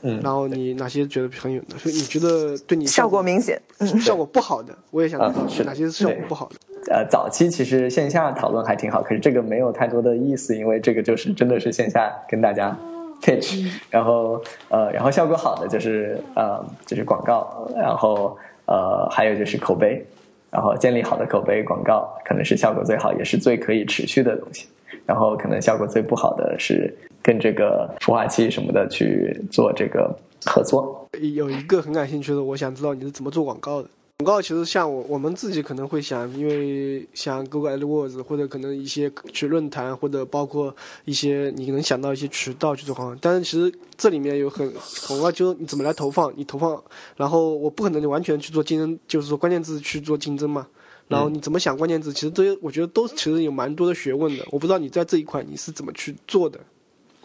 嗯，然后你哪些觉得很有的？所以你觉得对你效果明显，嗯，效果不好的，我也想是哪些是效果不好的？呃，早期其实线下讨论还挺好，可是这个没有太多的意思，因为这个就是真的是线下跟大家 pitch，然后呃，然后效果好的就是呃，就是广告，然后呃，还有就是口碑，然后建立好的口碑广告可能是效果最好，也是最可以持续的东西，然后可能效果最不好的是。跟这个孵化器什么的去做这个合作。有一个很感兴趣的，我想知道你是怎么做广告的。广告其实像我我们自己可能会想，因为像 Google AdWords 或者可能一些去论坛或者包括一些你能想到一些渠道去做广告，但是其实这里面有很广告就是你怎么来投放，你投放，然后我不可能你完全去做竞争，就是说关键字去做竞争嘛。然后你怎么想关键字，其实这些我觉得都其实有蛮多的学问的。我不知道你在这一块你是怎么去做的。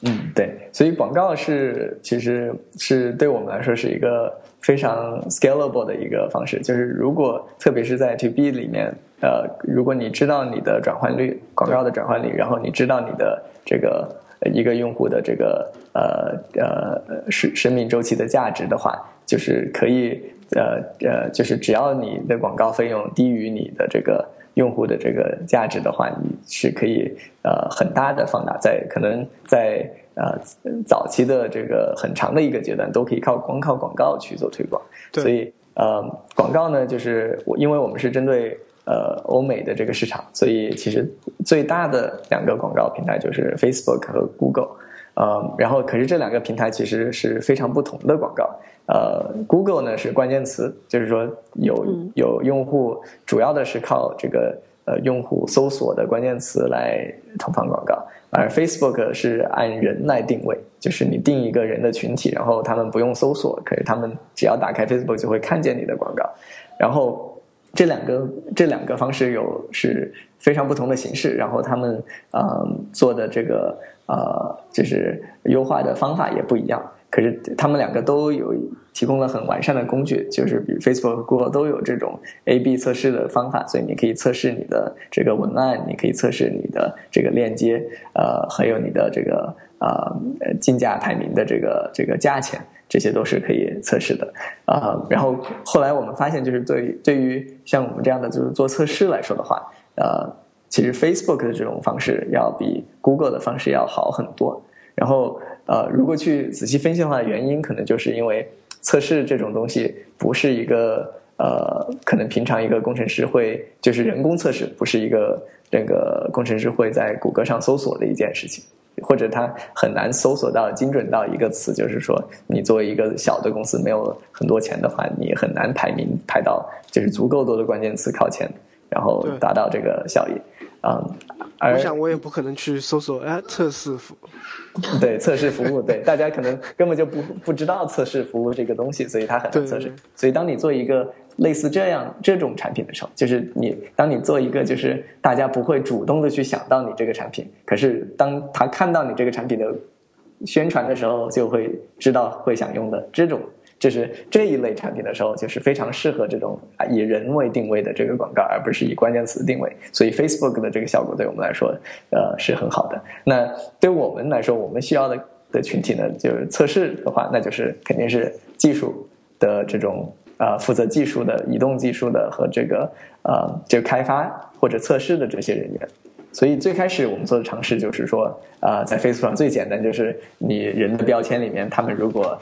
嗯，对，所以广告是其实是对我们来说是一个非常 scalable 的一个方式。就是如果特别是在 To B 里面，呃，如果你知道你的转换率，广告的转换率，然后你知道你的这个一个用户的这个呃呃生生命周期的价值的话，就是可以呃呃，就是只要你的广告费用低于你的这个。用户的这个价值的话，你是可以呃很大的放大，在可能在呃早期的这个很长的一个阶段，都可以靠光靠广告去做推广。所以呃广告呢，就是我因为我们是针对呃欧美的这个市场，所以其实最大的两个广告平台就是 Facebook 和 Google。呃，然后可是这两个平台其实是非常不同的广告。呃，Google 呢是关键词，就是说有有用户主要的是靠这个呃用户搜索的关键词来投放广告，而 Facebook 是按人来定位，就是你定一个人的群体，然后他们不用搜索，可是他们只要打开 Facebook 就会看见你的广告。然后这两个这两个方式有是非常不同的形式，然后他们嗯做的这个呃就是优化的方法也不一样。可是他们两个都有提供了很完善的工具，就是比如 Facebook 和 Google 都有这种 A/B 测试的方法，所以你可以测试你的这个文案，你可以测试你的这个链接，呃，还有你的这个呃竞价排名的这个这个价钱，这些都是可以测试的啊。然后后来我们发现，就是对对于像我们这样的就是做测试来说的话，呃，其实 Facebook 的这种方式要比 Google 的方式要好很多。然后。呃，如果去仔细分析的话，原因可能就是因为测试这种东西不是一个呃，可能平常一个工程师会就是人工测试，不是一个那个工程师会在谷歌上搜索的一件事情，或者他很难搜索到精准到一个词，就是说你作为一个小的公司没有很多钱的话，你很难排名排到就是足够多的关键词靠前，然后达到这个效益。啊，我想我也不可能去搜索哎测试服，对测试服务，对大家可能根本就不不知道测试服务这个东西，所以它很难测试。所以当你做一个类似这样这种产品的时候，就是你当你做一个就是大家不会主动的去想到你这个产品，可是当他看到你这个产品的宣传的时候，就会知道会想用的这种。就是这一类产品的时候，就是非常适合这种啊以人为定位的这个广告，而不是以关键词定位。所以 Facebook 的这个效果对我们来说，呃是很好的。那对我们来说，我们需要的的群体呢，就是测试的话，那就是肯定是技术的这种啊负责技术的移动技术的和这个呃就开发或者测试的这些人员。所以最开始我们做的尝试就是说，呃，在 Facebook 上最简单就是你人的标签里面，他们如果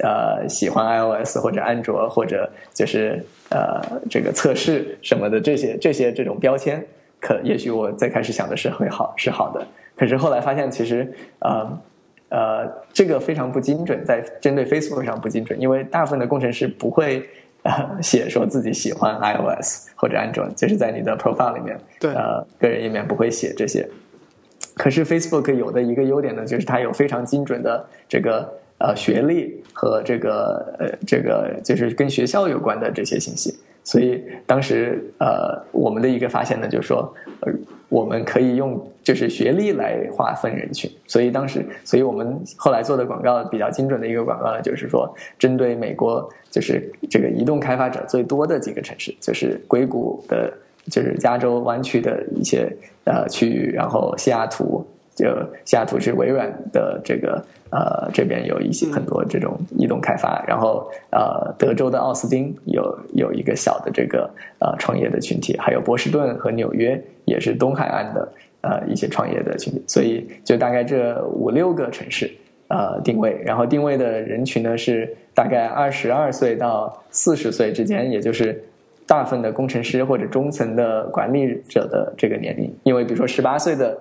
呃喜欢 iOS 或者安卓或者就是呃这个测试什么的这些这些这种标签，可也许我最开始想的是会好是好的，可是后来发现其实呃呃这个非常不精准，在针对 Facebook 上不精准，因为大部分的工程师不会。写说自己喜欢 iOS 或者安卓，就是在你的 profile 里面，对，呃，个人页面不会写这些。可是 Facebook 有的一个优点呢，就是它有非常精准的这个呃学历和这个呃这个就是跟学校有关的这些信息。所以当时呃我们的一个发现呢，就是说呃。我们可以用就是学历来划分人群，所以当时，所以我们后来做的广告比较精准的一个广告呢，就是说针对美国就是这个移动开发者最多的几个城市，就是硅谷的，就是加州湾区的一些呃区域，然后西雅图。就西雅图是微软的这个呃这边有一些很多这种移动开发，然后呃德州的奥斯汀有有一个小的这个呃创业的群体，还有波士顿和纽约也是东海岸的呃一些创业的群体，所以就大概这五六个城市呃定位，然后定位的人群呢是大概二十二岁到四十岁之间，也就是大部分的工程师或者中层的管理者的这个年龄，因为比如说十八岁的。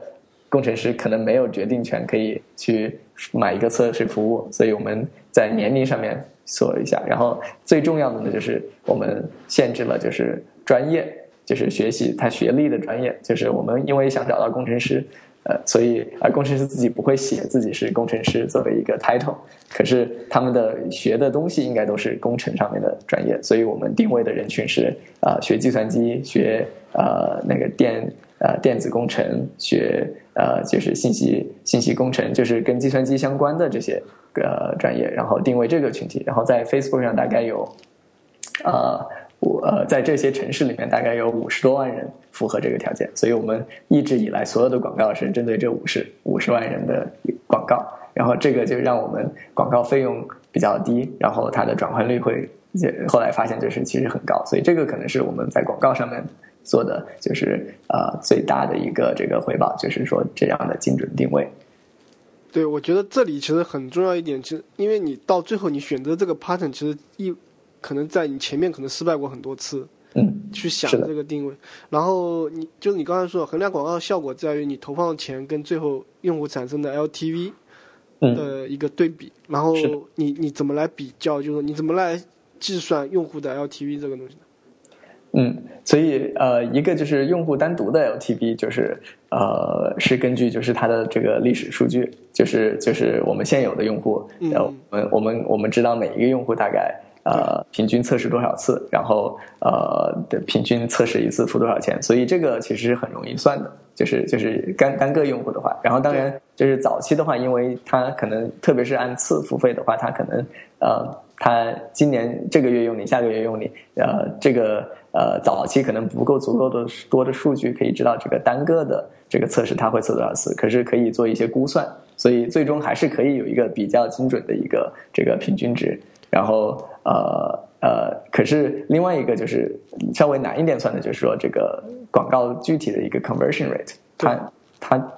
工程师可能没有决定权，可以去买一个测试服务，所以我们在年龄上面锁一下。然后最重要的呢，就是我们限制了就是专业，就是学习他学历的专业，就是我们因为想找到工程师。呃，所以而工程师自己不会写自己是工程师作为一个 title，可是他们的学的东西应该都是工程上面的专业，所以我们定位的人群是啊学计算机、学呃那个电呃电子工程、学呃就是信息信息工程，就是跟计算机相关的这些呃专业，然后定位这个群体，然后在 Facebook 上大概有呃。我呃，在这些城市里面，大概有五十多万人符合这个条件，所以我们一直以来所有的广告是针对这五十五十万人的广告，然后这个就让我们广告费用比较低，然后它的转换率会，后来发现就是其实很高，所以这个可能是我们在广告上面做的就是呃最大的一个这个回报，就是说这样的精准定位。对，我觉得这里其实很重要一点，其实因为你到最后你选择这个 pattern，其实一。可能在你前面可能失败过很多次，嗯，去想这个定位，然后你就是你刚才说衡量广告效果在于你投放的钱跟最后用户产生的 LTV 的一个对比，然后你你怎么来比较，就是你怎么来计算用户的 LTV 这个东西呢？嗯，所以呃，一个就是用户单独的 LTV，就是呃是根据就是它的这个历史数据，就是就是我们现有的用户，呃，我们我们我们知道每一个用户大概。呃，平均测试多少次，然后呃的平均测试一次付多少钱？所以这个其实是很容易算的，就是就是单单个用户的话，然后当然就是早期的话，因为它可能特别是按次付费的话，它可能呃它今年这个月用你，下个月用你，呃这个呃早期可能不够足够的多的数据可以知道这个单个的这个测试它会测多少次，可是可以做一些估算，所以最终还是可以有一个比较精准的一个这个平均值。然后呃呃，可是另外一个就是稍微难一点算的，就是说这个广告具体的一个 conversion rate，它它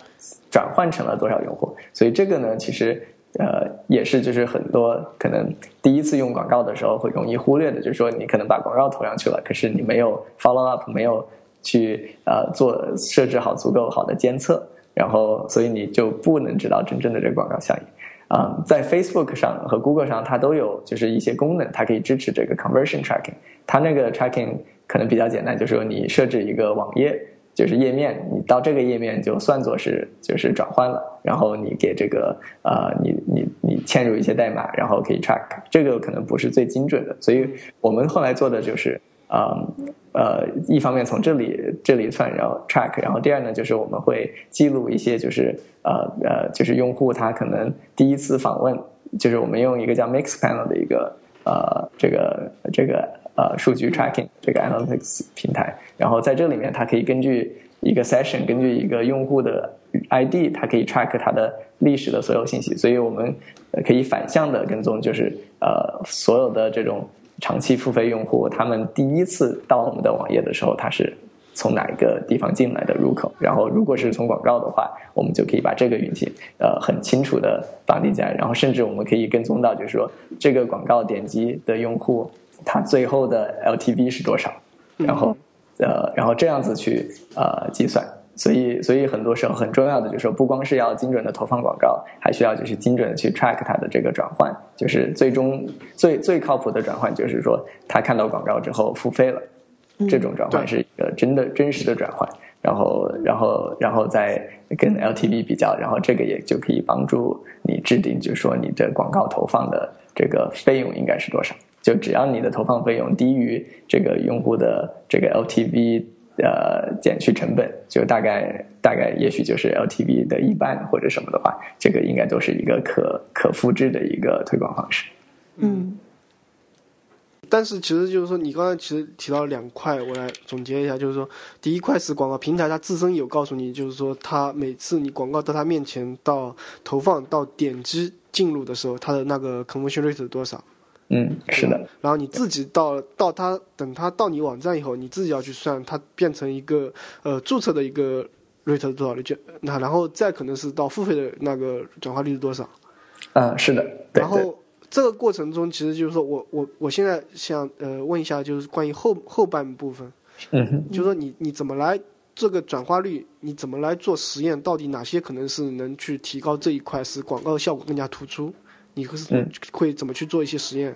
转换成了多少用户？所以这个呢，其实呃也是就是很多可能第一次用广告的时候会容易忽略的，就是说你可能把广告投上去了，可是你没有 follow up，没有去呃做设置好足够好的监测，然后所以你就不能知道真正的这个广告效应。啊，在 Facebook 上和 Google 上，它都有就是一些功能，它可以支持这个 conversion tracking。它那个 tracking 可能比较简单，就是说你设置一个网页，就是页面，你到这个页面就算作是就是转换了，然后你给这个呃，你你你嵌入一些代码，然后可以 track。这个可能不是最精准的，所以我们后来做的就是。啊，呃，一方面从这里这里算，然后 track，然后第二呢，就是我们会记录一些，就是呃呃，就是用户他可能第一次访问，就是我们用一个叫 Mixpanel 的一个呃这个这个呃数据 tracking 这个 analytics 平台，然后在这里面，它可以根据一个 session，根据一个用户的 ID，它可以 track 它的历史的所有信息，所以我们可以反向的跟踪，就是呃所有的这种。长期付费用户，他们第一次到我们的网页的时候，他是从哪一个地方进来的入口？然后，如果是从广告的话，我们就可以把这个运气呃很清楚的绑定进来。然后，甚至我们可以跟踪到，就是说这个广告点击的用户，他最后的 LTV 是多少？然后，呃，然后这样子去呃计算。所以，所以很多时候很重要的就是说，不光是要精准的投放广告，还需要就是精准的去 track 它的这个转换，就是最终最最靠谱的转换，就是说他看到广告之后付费了，这种转换是一个真的真实的转换，然后，然后，然后再跟 LTV 比较，然后这个也就可以帮助你制定，就是说你的广告投放的这个费用应该是多少，就只要你的投放费用低于这个用户的这个 LTV。呃，减去成本，就大概大概，也许就是 LTV 的一半或者什么的话，这个应该都是一个可可复制的一个推广方式。嗯。但是其实就是说，你刚才其实提到两块，我来总结一下，就是说，第一块是广告平台它自身有告诉你，就是说，它每次你广告到它面前到投放到点击进入的时候，它的那个 conversion rate 是多少。嗯，是的。然后你自己到到他等他到你网站以后，你自己要去算，它变成一个呃注册的一个 rate 多少率，就那然后再可能是到付费的那个转化率是多少？啊，是的。然后这个过程中，其实就是说我我我现在想呃问一下，就是关于后后半部分，嗯，就是说你你怎么来这个转化率你怎么来做实验？到底哪些可能是能去提高这一块，使广告效果更加突出？你会是会怎么去做一些实验？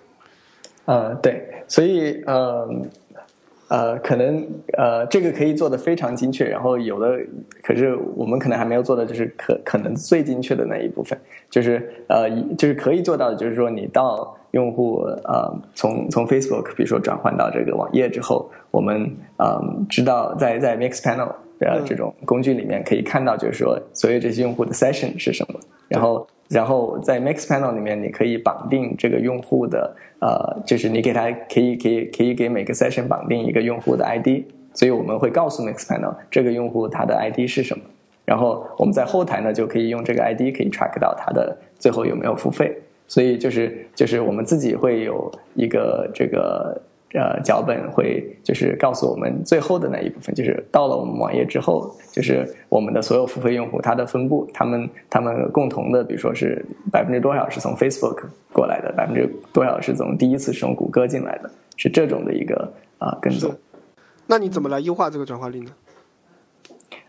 呃，对，所以呃呃，可能呃，这个可以做的非常精确，然后有的可是我们可能还没有做的，就是可可能最精确的那一部分，就是呃，就是可以做到的，就是说你到用户呃从从 Facebook 比如说转换到这个网页之后，我们呃知道在在 Mixpanel 的这种工具里面可以看到，就是说所有这些用户的 session 是什么，然后。然后在 Mixpanel 里面，你可以绑定这个用户的呃，就是你给他可以可以可以给每个 session 绑定一个用户的 ID，所以我们会告诉 Mixpanel 这个用户他的 ID 是什么，然后我们在后台呢就可以用这个 ID 可以 track 到他的最后有没有付费，所以就是就是我们自己会有一个这个。呃，脚本会就是告诉我们最后的那一部分，就是到了我们网页之后，就是我们的所有付费用户它的分布，他们他们共同的，比如说是百分之多少是从 Facebook 过来的，百分之多少是从第一次是从谷歌进来的，是这种的一个啊跟踪。那你怎么来优化这个转化率呢？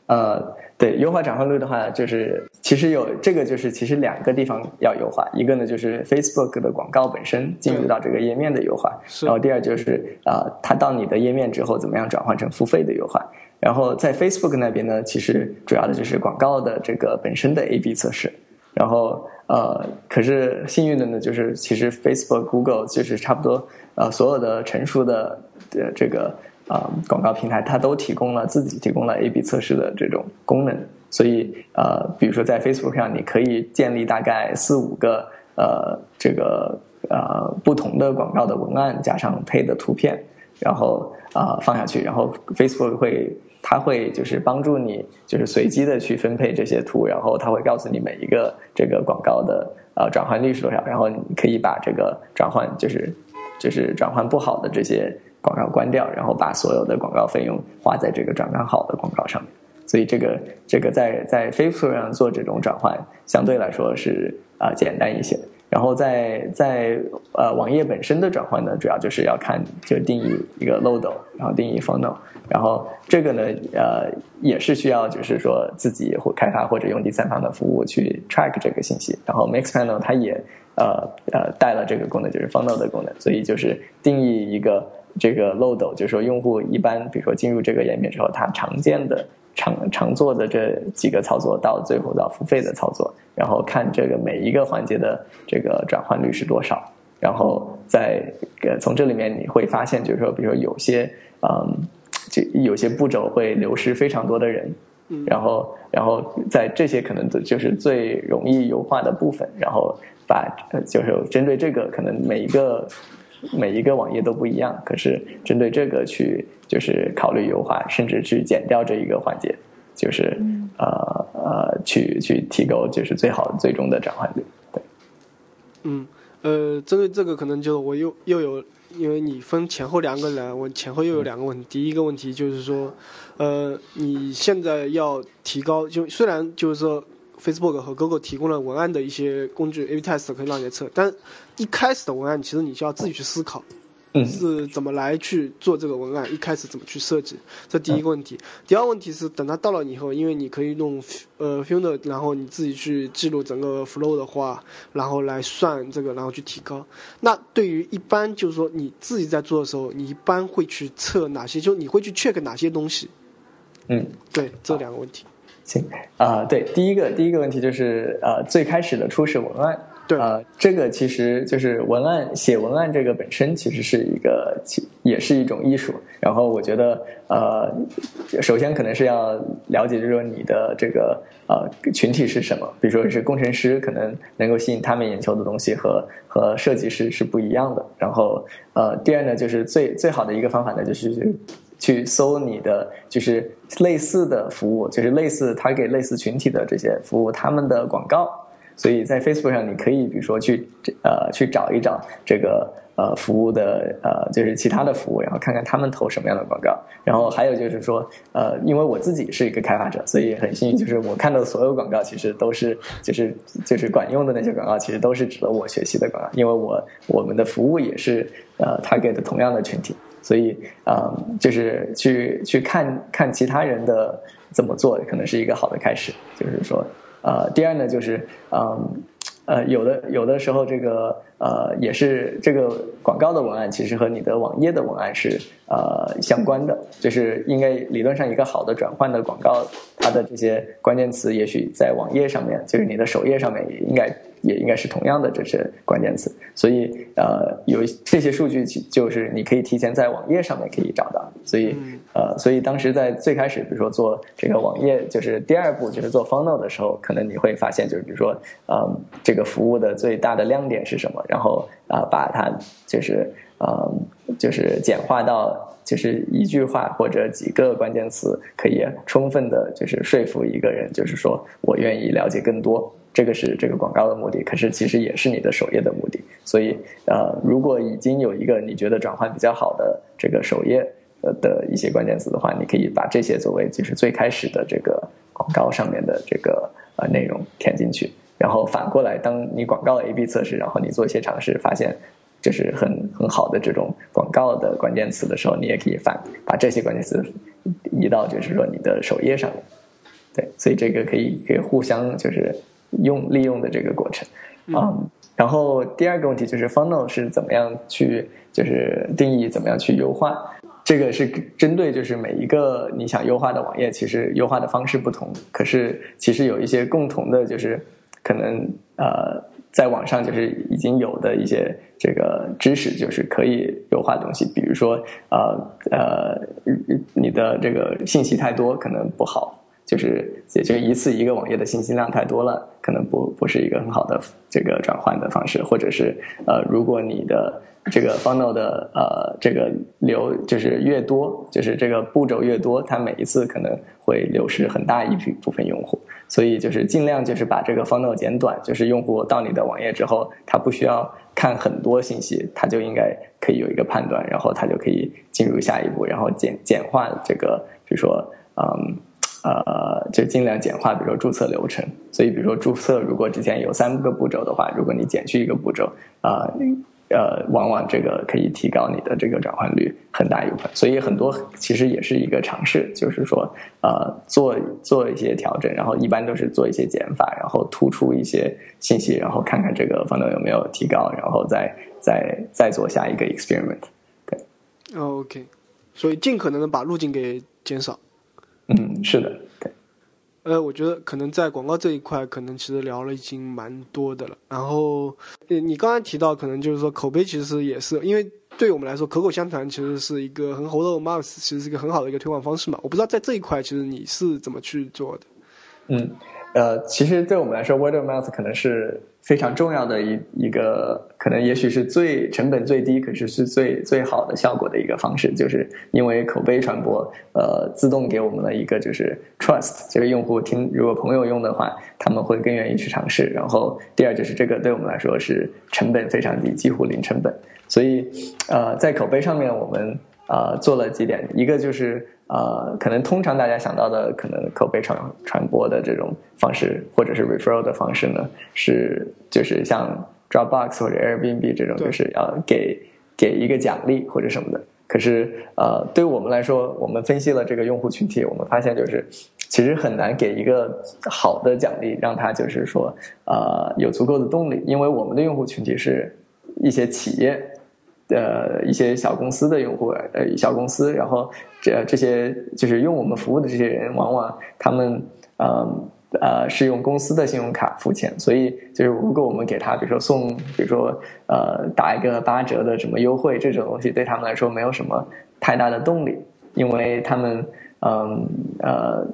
呃。对，优化转换率的话，就是其实有这个，就是其实两个地方要优化。一个呢，就是 Facebook 的广告本身进入到这个页面的优化，然后第二就是啊，它到你的页面之后怎么样转换成付费的优化。然后在 Facebook 那边呢，其实主要的就是广告的这个本身的 A/B 测试。然后呃，可是幸运的呢，就是其实 Facebook、Google 就是差不多呃所有的成熟的呃这个。啊，广告平台它都提供了自己提供了 A/B 测试的这种功能，所以呃，比如说在 Facebook 上，你可以建立大概四五个呃这个呃不同的广告的文案，加上配的图片，然后啊放下去，然后 Facebook 会它会就是帮助你就是随机的去分配这些图，然后它会告诉你每一个这个广告的呃转换率是多少，然后你可以把这个转换就是就是转换不好的这些。广告关掉，然后把所有的广告费用花在这个转换好的广告上面。所以这个这个在在 Facebook 上做这种转换，相对来说是啊简单一些。然后在在呃网页本身的转换呢，主要就是要看就定义一个 logo，然后定义 funnel，然后这个呢呃也是需要就是说自己或开发或者用第三方的服务去 track 这个信息。然后 Mixpanel 它也呃呃带了这个功能，就是 funnel 的功能，所以就是定义一个。这个漏斗就是说，用户一般比如说进入这个页面之后，他常见的常常做的这几个操作，到最后到付费的操作，然后看这个每一个环节的这个转换率是多少，然后在呃从这里面你会发现，就是说，比如说有些嗯，就有些步骤会流失非常多的人，然后然后在这些可能就是最容易优化的部分，然后把就是针对这个可能每一个。每一个网页都不一样，可是针对这个去就是考虑优化，甚至去减掉这一个环节，就是呃呃去去提高就是最好最终的转换率。对，嗯呃，针对这个可能就我又又有，因为你分前后两个人，我前后又有两个问题。第一个问题就是说，呃，你现在要提高，就虽然就是说。Facebook 和 Google 提供了文案的一些工具，A/B test 可以让你测，但一开始的文案其实你就要自己去思考，是怎么来去做这个文案，一开始怎么去设计，这第一个问题。第二个问题是等它到了以后，因为你可以用呃然后你自己去记录整个 flow 的话，然后来算这个，然后去提高。那对于一般就是说你自己在做的时候，你一般会去测哪些？就你会去 check 哪些东西？嗯，对，这两个问题。行啊，对，第一个第一个问题就是呃，最开始的初始文案，对啊，这个其实就是文案写文案这个本身其实是一个也是一种艺术。然后我觉得呃，首先可能是要了解，就是说你的这个呃群体是什么，比如说是工程师，可能能够吸引他们眼球的东西和和设计师是不一样的。然后呃，第二呢，就是最最好的一个方法呢，就是。去搜你的就是类似的服务，就是类似他给类似群体的这些服务，他们的广告所以在 Facebook 上，你可以比如说去呃去找一找这个呃服务的呃就是其他的服务，然后看看他们投什么样的广告。然后还有就是说呃，因为我自己是一个开发者，所以很幸运，就是我看到的所有广告其实都是就是就是管用的那些广告，其实都是值得我学习的广告，因为我我们的服务也是呃 target 同样的群体，所以呃就是去去看看其他人的怎么做，可能是一个好的开始，就是说。呃，第二呢，就是嗯，呃，有的有的时候，这个呃，也是这个广告的文案，其实和你的网页的文案是呃相关的，就是应该理论上一个好的转换的广告，它的这些关键词，也许在网页上面，就是你的首页上面也应该。也应该是同样的这些关键词，所以呃，有这些数据，就是你可以提前在网页上面可以找到。所以呃，所以当时在最开始，比如说做这个网页，就是第二步就是做 funnel 的时候，可能你会发现，就是比如说呃，这个服务的最大的亮点是什么，然后啊，把它就是呃，就是简化到就是一句话或者几个关键词，可以充分的就是说服一个人，就是说我愿意了解更多。这个是这个广告的目的，可是其实也是你的首页的目的。所以，呃，如果已经有一个你觉得转换比较好的这个首页呃的一些关键词的话，你可以把这些作为就是最开始的这个广告上面的这个呃内容填进去。然后反过来，当你广告 A/B 测试，然后你做一些尝试，发现就是很很好的这种广告的关键词的时候，你也可以反把这些关键词移到就是说你的首页上面。对，所以这个可以可以互相就是。用利用的这个过程，嗯，然后第二个问题就是 funnel 是怎么样去就是定义怎么样去优化，这个是针对就是每一个你想优化的网页，其实优化的方式不同，可是其实有一些共同的，就是可能呃在网上就是已经有的一些这个知识，就是可以优化的东西，比如说呃呃你的这个信息太多可能不好。就是也就一次一个网页的信息量太多了，可能不不是一个很好的这个转换的方式，或者是呃，如果你的这个 funnel 的呃这个流就是越多，就是这个步骤越多，它每一次可能会流失很大一批部分用户，所以就是尽量就是把这个 funnel 减短，就是用户到你的网页之后，他不需要看很多信息，他就应该可以有一个判断，然后他就可以进入下一步，然后简简化这个，比如说嗯。呃，就尽量简化，比如说注册流程。所以，比如说注册，如果之前有三个步骤的话，如果你减去一个步骤，啊，呃，往往这个可以提高你的这个转换率很大一部分。所以，很多其实也是一个尝试，就是说，呃，做做一些调整，然后一般都是做一些减法，然后突出一些信息，然后看看这个方能有没有提高，然后再再再做下一个 experiment。对，OK，所以尽可能的把路径给减少。嗯，是的，对。呃，我觉得可能在广告这一块，可能其实聊了已经蛮多的了。然后，你刚才提到，可能就是说口碑其实也是，因为对于我们来说，口口相传其实是一个很好的 m a s 其实是一个很好的一个推广方式嘛。我不知道在这一块，其实你是怎么去做的？嗯。呃，其实对我们来说，word of mouth 可能是非常重要的一一个，可能也许是最成本最低，可是是最最好的效果的一个方式，就是因为口碑传播，呃，自动给我们了一个就是 trust，就是用户听，如果朋友用的话，他们会更愿意去尝试。然后第二就是这个对我们来说是成本非常低，几乎零成本。所以，呃，在口碑上面，我们呃做了几点，一个就是。呃，可能通常大家想到的可能口碑传传播的这种方式，或者是 referral 的方式呢，是就是像 Dropbox 或者 Airbnb 这种，就是要给给一个奖励或者什么的。可是呃，对我们来说，我们分析了这个用户群体，我们发现就是其实很难给一个好的奖励，让他就是说呃有足够的动力，因为我们的用户群体是一些企业。呃，一些小公司的用户，呃，小公司，然后这这些就是用我们服务的这些人，往往他们呃呃是用公司的信用卡付钱，所以就是如果我们给他，比如说送，比如说呃打一个八折的什么优惠，这种东西对他们来说没有什么太大的动力，因为他们嗯呃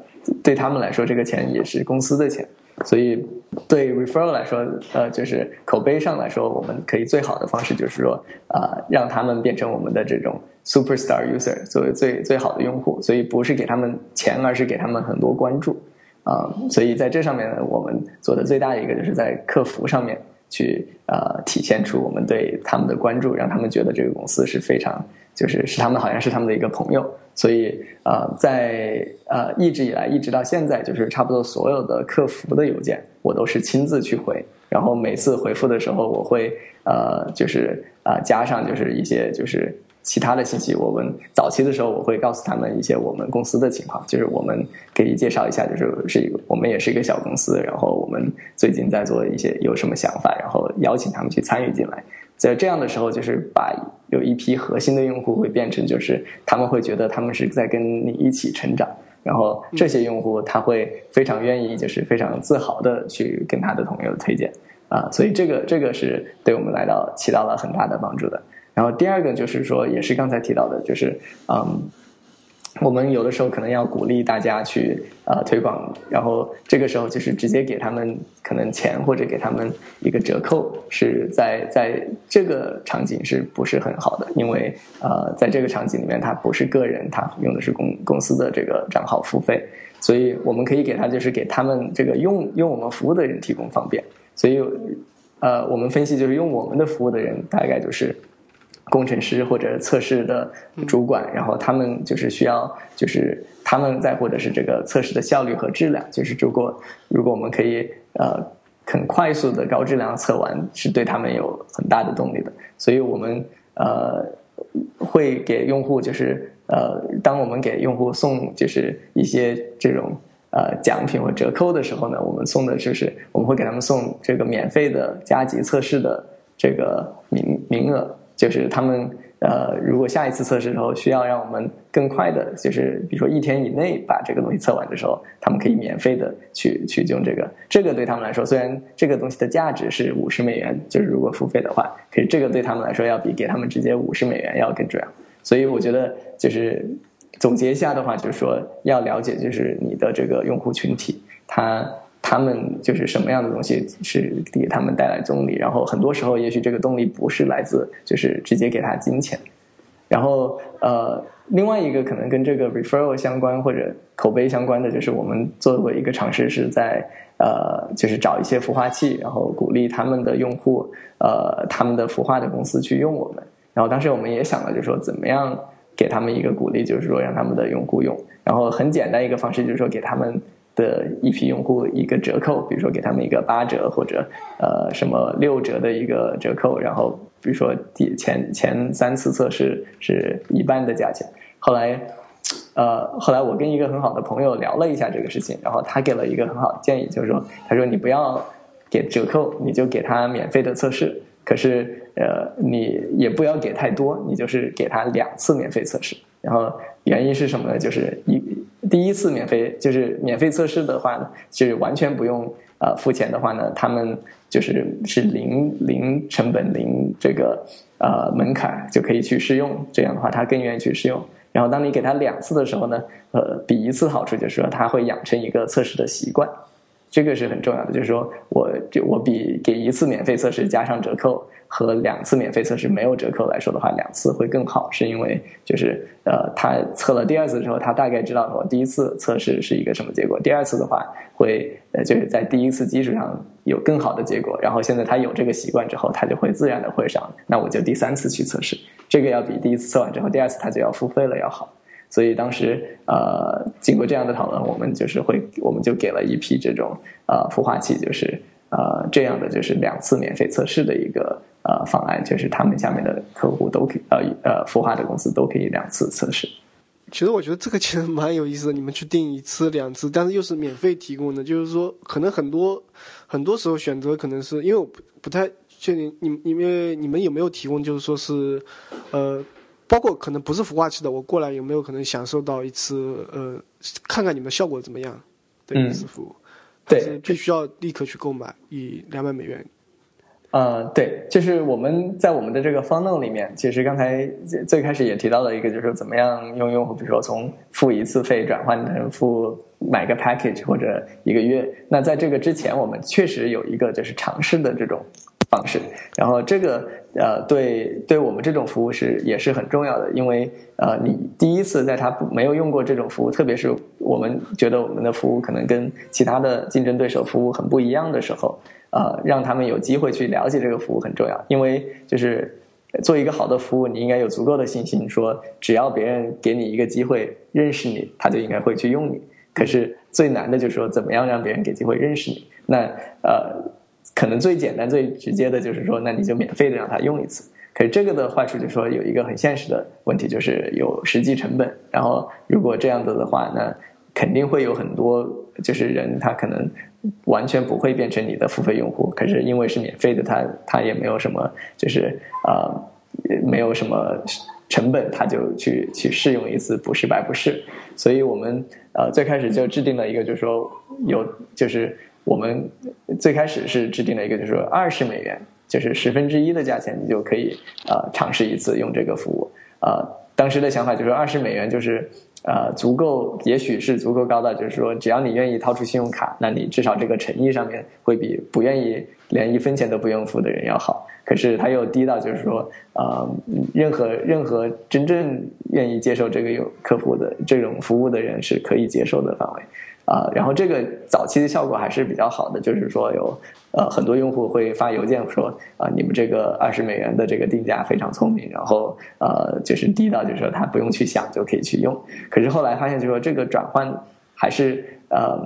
对他们来说，这个钱也是公司的钱。所以，对 referral 来说，呃，就是口碑上来说，我们可以最好的方式就是说，呃，让他们变成我们的这种 superstar user，作为最最好的用户。所以不是给他们钱，而是给他们很多关注。啊，所以在这上面呢，我们做的最大的一个就是在客服上面去呃体现出我们对他们的关注，让他们觉得这个公司是非常就是是他们好像是他们的一个朋友。所以呃，在呃一直以来一直到现在，就是差不多所有的客服的邮件，我都是亲自去回。然后每次回复的时候，我会呃就是啊加上就是一些就是。其他的信息，我们早期的时候我会告诉他们一些我们公司的情况，就是我们可以介绍一下，就是是一个我们也是一个小公司，然后我们最近在做一些有什么想法，然后邀请他们去参与进来。在这样的时候，就是把有一批核心的用户会变成，就是他们会觉得他们是在跟你一起成长，然后这些用户他会非常愿意，就是非常自豪的去跟他的朋友推荐啊，所以这个这个是对我们来到起到了很大的帮助的。然后第二个就是说，也是刚才提到的，就是嗯，我们有的时候可能要鼓励大家去呃推广，然后这个时候就是直接给他们可能钱或者给他们一个折扣，是在在这个场景是不是很好的？因为呃，在这个场景里面，他不是个人，他用的是公公司的这个账号付费，所以我们可以给他就是给他们这个用用我们服务的人提供方便。所以呃，我们分析就是用我们的服务的人大概就是。工程师或者测试的主管，然后他们就是需要，就是他们在或者是这个测试的效率和质量，就是如果如果我们可以呃很快速的高质量测完，是对他们有很大的动力的。所以我们呃会给用户就是呃当我们给用户送就是一些这种呃奖品或折扣的时候呢，我们送的就是我们会给他们送这个免费的加急测试的这个名名额。就是他们呃，如果下一次测试的时候需要让我们更快的，就是比如说一天以内把这个东西测完的时候，他们可以免费的去去用这个。这个对他们来说，虽然这个东西的价值是五十美元，就是如果付费的话，可是这个对他们来说要比给他们直接五十美元要更重要。所以我觉得就是总结一下的话，就是说要了解就是你的这个用户群体，他。他们就是什么样的东西是给他们带来动力，然后很多时候也许这个动力不是来自就是直接给他金钱，然后呃另外一个可能跟这个 referral 相关或者口碑相关的就是我们做过一个尝试是在呃就是找一些孵化器，然后鼓励他们的用户呃他们的孵化的公司去用我们，然后当时我们也想了就是说怎么样给他们一个鼓励，就是说让他们的用户用，然后很简单一个方式就是说给他们。的一批用户一个折扣，比如说给他们一个八折或者呃什么六折的一个折扣，然后比如说第前前三次测试是一半的价钱。后来呃后来我跟一个很好的朋友聊了一下这个事情，然后他给了一个很好的建议，就是说他说你不要给折扣，你就给他免费的测试，可是呃你也不要给太多，你就是给他两次免费测试。然后原因是什么呢？就是一 第一次免费，就是免费测试的话呢，就是完全不用呃付钱的话呢，他们就是是零零成本零这个呃门槛就可以去试用。这样的话，他更愿意去试用。然后当你给他两次的时候呢，呃，比一次好处就是说他会养成一个测试的习惯，这个是很重要的。就是说我就我比给一次免费测试加上折扣。和两次免费测试没有折扣来说的话，两次会更好，是因为就是呃，他测了第二次之后，他大概知道我第一次测试是一个什么结果，第二次的话会呃就是在第一次基础上有更好的结果，然后现在他有这个习惯之后，他就会自然的会上，那我就第三次去测试，这个要比第一次测完之后第二次他就要付费了要好，所以当时呃经过这样的讨论，我们就是会我们就给了一批这种呃孵化器，就是呃这样的就是两次免费测试的一个。呃，方案就是他们下面的客户都可以，呃呃，孵化的公司都可以两次测试。其实我觉得这个其实蛮有意思的，你们去订一次、两次，但是又是免费提供的，就是说可能很多很多时候选择可能是因为我不不太确定，你你们你们有没有提供，就是说是呃，包括可能不是孵化器的，我过来有没有可能享受到一次呃，看看你们效果怎么样的一次服务？对，必须要立刻去购买，以两百美元。呃，对，就是我们在我们的这个 funnel 里面，其实刚才最开始也提到了一个，就是怎么样用用户，比如说从付一次费转换成付买个 package 或者一个月。那在这个之前，我们确实有一个就是尝试的这种方式。然后这个呃，对对我们这种服务是也是很重要的，因为呃，你第一次在他没有用过这种服务，特别是我们觉得我们的服务可能跟其他的竞争对手服务很不一样的时候，呃，让他们有机会去了解这个服务很重要，因为就是做一个好的服务，你应该有足够的信心，说只要别人给你一个机会认识你，他就应该会去用你。可是最难的就是说，怎么样让别人给机会认识你？那呃，可能最简单、最直接的就是说，那你就免费的让他用一次。可是这个的坏处就是说，有一个很现实的问题，就是有实际成本。然后如果这样子的话，那肯定会有很多就是人，他可能完全不会变成你的付费用户。可是因为是免费的，他他也没有什么，就是啊，没有什么。成本，他就去去试用一次，不是白不是。所以我们呃最开始就制定了一个，就是说有，就是我们最开始是制定了一个，就是说二十美元，就是十分之一的价钱，你就可以呃尝试一次用这个服务。呃，当时的想法就是二十美元就是呃足够，也许是足够高的，就是说只要你愿意掏出信用卡，那你至少这个诚意上面会比不愿意连一分钱都不用付的人要好。可是它又低到，就是说，呃，任何任何真正愿意接受这个有客户的这种服务的人是可以接受的范围，啊，然后这个早期的效果还是比较好的，就是说有呃很多用户会发邮件说啊，你们这个二十美元的这个定价非常聪明，然后呃就是低到就是说他不用去想就可以去用。可是后来发现就是说这个转换还是呃。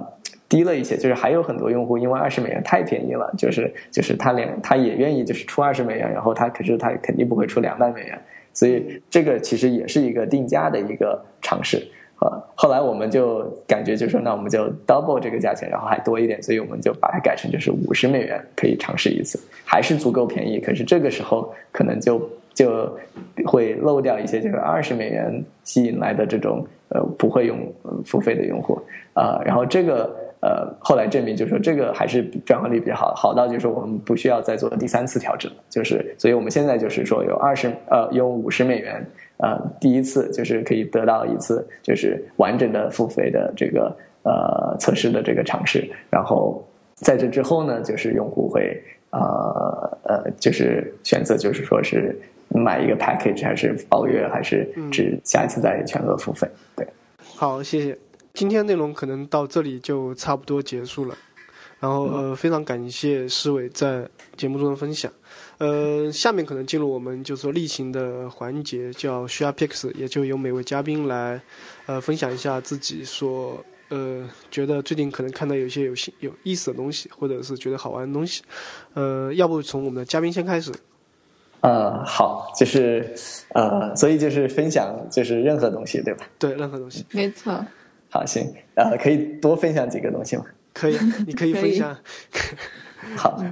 低了一些，就是还有很多用户因为二十美元太便宜了，就是就是他连他也愿意就是出二十美元，然后他可是他肯定不会出两百美元，所以这个其实也是一个定价的一个尝试。呃，后来我们就感觉就说，那我们就 double 这个价钱，然后还多一点，所以我们就把它改成就是五十美元可以尝试一次，还是足够便宜。可是这个时候可能就就会漏掉一些就是二十美元吸引来的这种呃不会用付费的用户啊，然后这个。呃，后来证明就是说这个还是转化率比较好，好到就是我们不需要再做第三次调整，就是所以我们现在就是说有二十呃用五十美元呃第一次就是可以得到一次就是完整的付费的这个呃测试的这个尝试，然后在这之后呢，就是用户会呃呃就是选择就是说是买一个 package 还是包月还是只下一次再全额付费，对，好，谢谢。今天内容可能到这里就差不多结束了，然后呃，非常感谢思伟在节目中的分享，呃，下面可能进入我们就是说例行的环节，叫 Share Picks，也就由每位嘉宾来呃分享一下自己所呃觉得最近可能看到有一些有新有意思的东西，或者是觉得好玩的东西，呃，要不从我们的嘉宾先开始？呃，好，就是呃，所以就是分享就是任何东西，对吧？对，任何东西，没错。好，行，呃，可以多分享几个东西吗？可以，你可以分享。好，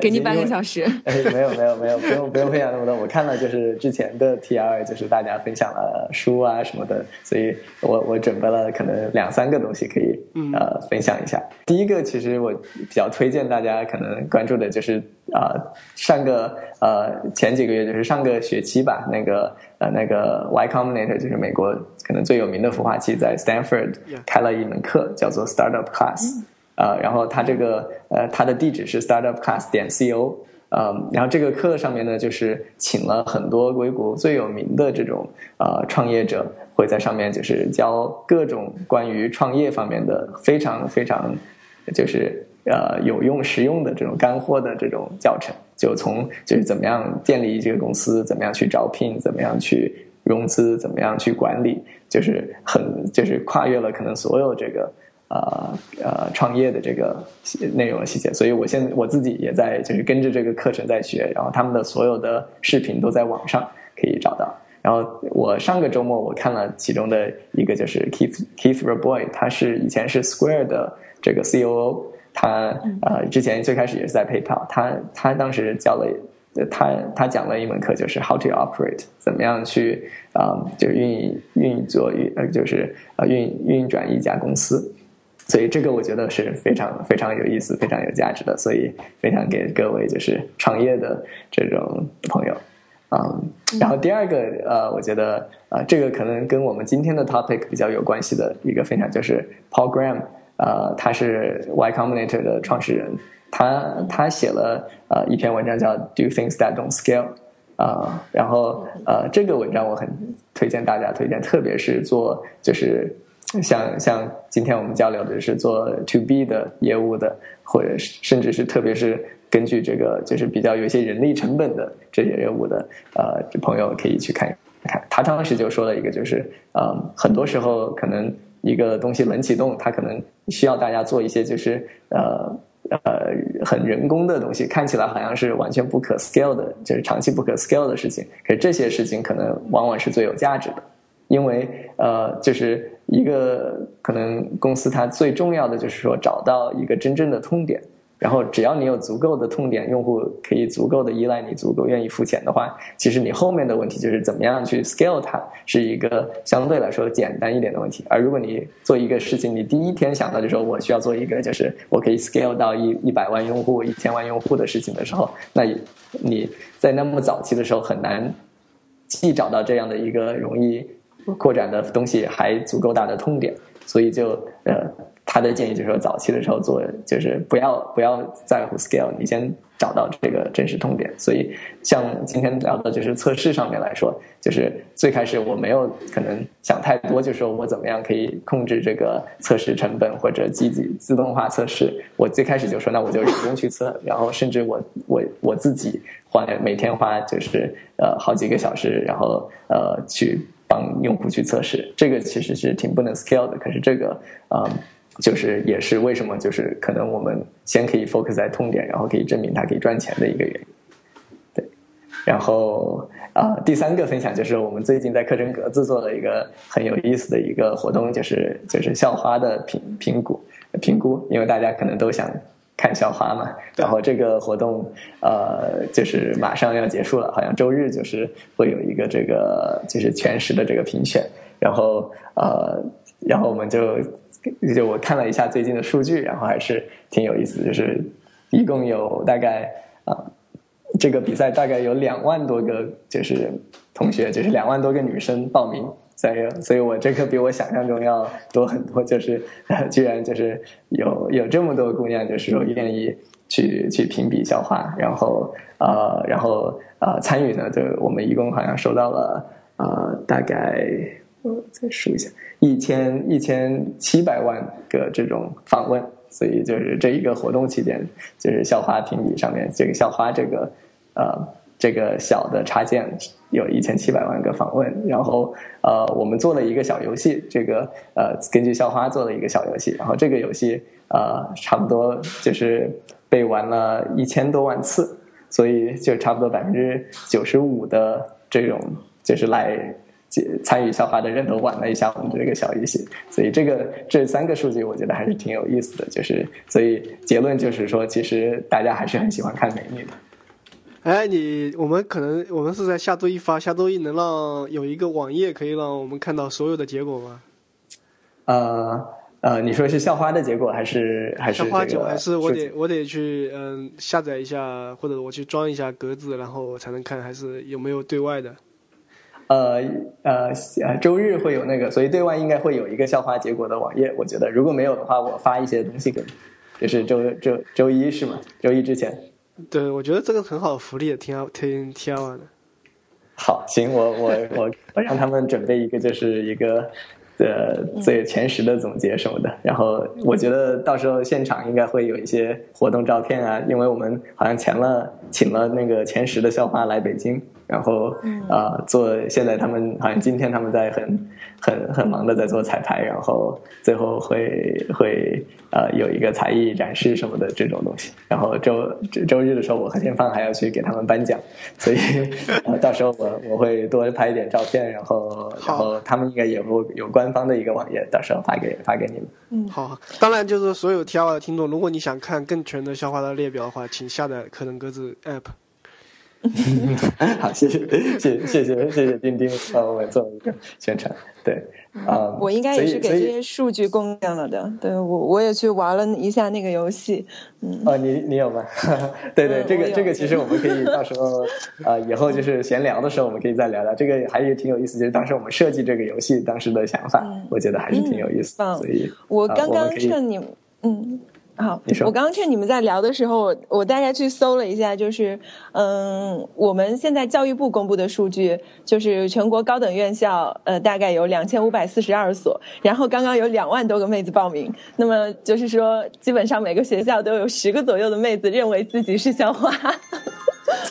给你半个小时。哎，没有，没有，没有，不用，不用分享那么多。我看了，就是之前的 T R，就是大家分享了书啊什么的，所以我我准备了可能两三个东西可以呃分享一下。第一个，其实我比较推荐大家可能关注的就是啊，上个呃前几个月就是上个学期吧，那个呃那个 Y Combinator，就是美国可能最有名的孵化器，在 Stanford 开了一门课，叫做 Startup Class。呃，然后它这个呃，它的地址是 startupclass 点 co，呃，然后这个课上面呢，就是请了很多硅谷最有名的这种呃创业者，会在上面就是教各种关于创业方面的非常非常就是呃有用实用的这种干货的这种教程，就从就是怎么样建立这个公司，怎么样去招聘，怎么样去融资，怎么样去管理，就是很就是跨越了可能所有这个。呃呃，创业的这个内容的细节，所以我现我自己也在就是跟着这个课程在学，然后他们的所有的视频都在网上可以找到。然后我上个周末我看了其中的一个，就是 Keith Keith Raboy，他是以前是 Square 的这个 COO，他呃之前最开始也是在 PayPal，他他当时教了他他讲了一门课，就是 How to Operate，怎么样去啊就运运作运呃就是呃运运转一家公司。所以这个我觉得是非常非常有意思、非常有价值的，所以非常给各位就是创业的这种朋友，嗯，然后第二个呃，我觉得呃，这个可能跟我们今天的 topic 比较有关系的一个分享，就是 Paul Graham，呃，他是 Y Combinator 的创始人，他他写了呃一篇文章叫 Do Things That Don't Scale 啊，然后呃这个文章我很推荐大家推荐，特别是做就是像像今天我们交流的是做 To B 的业务的，或者是甚至是特别是根据这个就是比较有一些人力成本的这些业务的呃朋友可以去看看。他当时就说了一个就是呃很多时候可能。一个东西冷启动，它可能需要大家做一些就是呃呃很人工的东西，看起来好像是完全不可 scale 的，就是长期不可 scale 的事情。可是这些事情可能往往是最有价值的，因为呃就是一个可能公司它最重要的就是说找到一个真正的痛点。然后，只要你有足够的痛点，用户可以足够的依赖你，足够愿意付钱的话，其实你后面的问题就是怎么样去 scale 它，是一个相对来说简单一点的问题。而如果你做一个事情，你第一天想到就说我需要做一个就是我可以 scale 到一一百万用户、一千万用户的事情的时候，那你在那么早期的时候很难既找到这样的一个容易扩展的东西，还足够大的痛点，所以就呃。他的建议就是说，早期的时候做，就是不要不要在乎 scale，你先找到这个真实痛点。所以，像今天聊的就是测试上面来说，就是最开始我没有可能想太多，就说我怎么样可以控制这个测试成本或者积极自动化测试。我最开始就说，那我就人工去测，然后甚至我我我自己花每天花就是呃好几个小时，然后呃去帮用户去测试。这个其实是挺不能 scale 的，可是这个啊。就是也是为什么就是可能我们先可以 focus 在痛点，然后可以证明它可以赚钱的一个原因。对，然后啊，第三个分享就是我们最近在课程格子做了一个很有意思的一个活动，就是就是校花的评评估评估，因为大家可能都想看校花嘛。然后这个活动呃就是马上要结束了，好像周日就是会有一个这个就是全时的这个评选，然后呃然后我们就。就我看了一下最近的数据，然后还是挺有意思。就是一共有大概啊，这个比赛大概有两万多个，就是同学，就是两万多个女生报名。所以，所以我这个比我想象中要多很多。就是 居然就是有有这么多姑娘，就是说愿意去去评比校花，然后呃，然后呃参与呢，就我们一共好像收到了呃大概。我再数一下，一千一千七百万个这种访问，所以就是这一个活动期间，就是校花评比上面这个校花这个呃这个小的插件有一千七百万个访问，然后呃我们做了一个小游戏，这个呃根据校花做了一个小游戏，然后这个游戏呃差不多就是被玩了一千多万次，所以就差不多百分之九十五的这种就是来。参与校花的人都玩了一下我们这个小游戏，所以这个这三个数据我觉得还是挺有意思的。就是所以结论就是说，其实大家还是很喜欢看美女的。哎，你我们可能我们是在下周一发，下周一能让有一个网页可以让我们看到所有的结果吗？呃呃，你说是校花的结果还是还是校花结果？还是我得我得去嗯下载一下，或者我去装一下格子，然后才能看，还是有没有对外的？呃呃呃，周日会有那个，所以对外应该会有一个校花结果的网页。我觉得如果没有的话，我发一些东西给你，就是周周周一是吗？周一之前。对，我觉得这个很好的福利，挺好，挺挺好玩的。好，行，我我我 我让他们准备一个，就是一个呃最前十的总结什么的。然后我觉得到时候现场应该会有一些活动照片啊，因为我们好像前了请了那个前十的校花来北京。然后啊，做现在他们好像今天他们在很很很忙的在做彩排，然后最后会会呃有一个才艺展示什么的这种东西。然后周周日的时候，我和天放还要去给他们颁奖，所以 到时候我我会多拍一点照片，然后然后他们应该也会有官方的一个网页，到时候发给发给你们。嗯，好。当然，就是所有 T R 的听众，如果你想看更全的消化的列表的话，请下载可能鸽子 App。好，谢谢，谢谢，谢谢，谢谢丁丁帮我们做一个宣传。对，啊，我应该也是给这些数据贡献了的。对我，我也去玩了一下那个游戏。嗯，哦，你你有吗？对对，这个这个其实我们可以到时候啊，以后就是闲聊的时候，我们可以再聊聊。这个还是挺有意思，就是当时我们设计这个游戏当时的想法，我觉得还是挺有意思。所以，我刚刚趁你，嗯。好，我刚刚趁你们在聊的时候，我大概去搜了一下，就是，嗯，我们现在教育部公布的数据，就是全国高等院校，呃，大概有两千五百四十二所，然后刚刚有两万多个妹子报名，那么就是说，基本上每个学校都有十个左右的妹子认为自己是校花。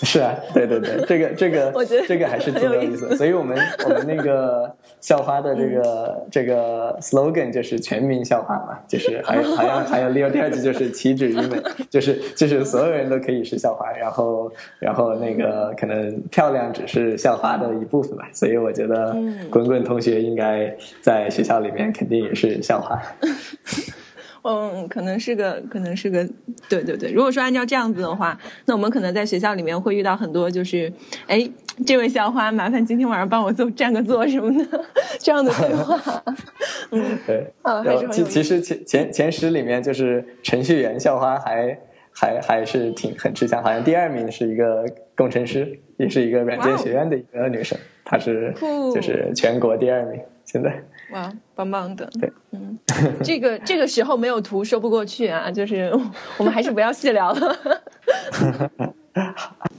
是啊，对对对，这个这个，我觉得这个还是挺有意思。所以我们我们那个校花的这个这个 slogan 就是全民校花嘛，就是 还有好像还有第二第二句就是岂止于美，就是就是所有人都可以是校花，然后然后那个可能漂亮只是校花的一部分吧。所以我觉得滚滚同学应该在学校里面肯定也是校花。嗯，可能是个，可能是个，对对对。如果说按照这样子的话，那我们可能在学校里面会遇到很多，就是，哎，这位校花，麻烦今天晚上帮我做占个座什么的，这样的对话。嗯，对。啊，还是其其实前前前十里面，就是程序员校花还还还是挺很吃香，好像第二名是一个工程师，也是一个软件学院的一个女生，她是就是全国第二名，现在。哇，棒棒的！对，嗯，这个这个时候没有图说不过去啊，就是我们还是不要细聊了。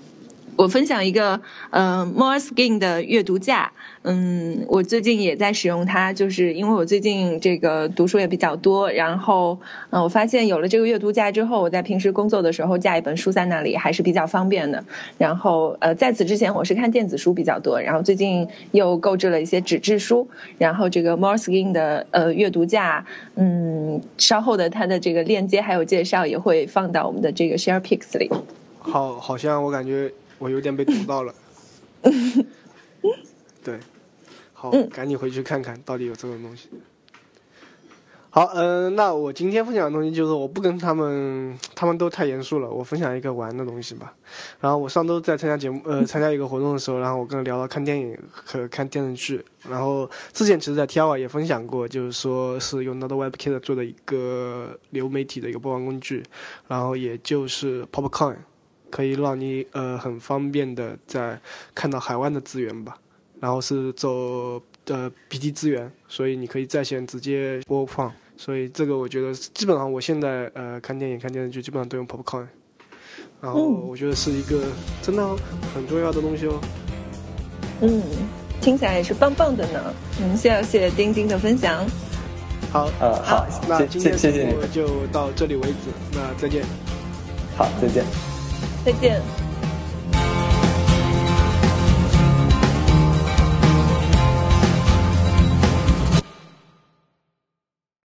我分享一个呃，More Skin 的阅读架。嗯，我最近也在使用它，就是因为我最近这个读书也比较多，然后嗯，我发现有了这个阅读架之后，我在平时工作的时候架一本书在那里还是比较方便的。然后呃，在此之前我是看电子书比较多，然后最近又购置了一些纸质书。然后这个 More Skin 的呃阅读架，嗯，稍后的它的这个链接还有介绍也会放到我们的这个 Share Picks 里。好，好像我感觉。我有点被毒到了，对，好，赶紧回去看看到底有这种东西。好，嗯，那我今天分享的东西就是我不跟他们，他们都太严肃了，我分享一个玩的东西吧。然后我上周在参加节目，呃，参加一个活动的时候，然后我跟他聊到看电影和看电视剧。然后之前其实，在 T 二也分享过，就是说是用 Not WebKit 做的一个流媒体的一个播放工具，然后也就是 Popcorn。可以让你呃很方便的在看到海外的资源吧，然后是走的 BT 资源，所以你可以在线直接播放，所以这个我觉得基本上我现在呃看电影看电视剧基本上都用 Popcorn，然后我觉得是一个真的很重要的东西哦。嗯，听起来也是棒棒的呢。嗯，谢谢丁丁的分享。好，呃，好，那今天节目就到这里为止，那再见。好，再见。再见。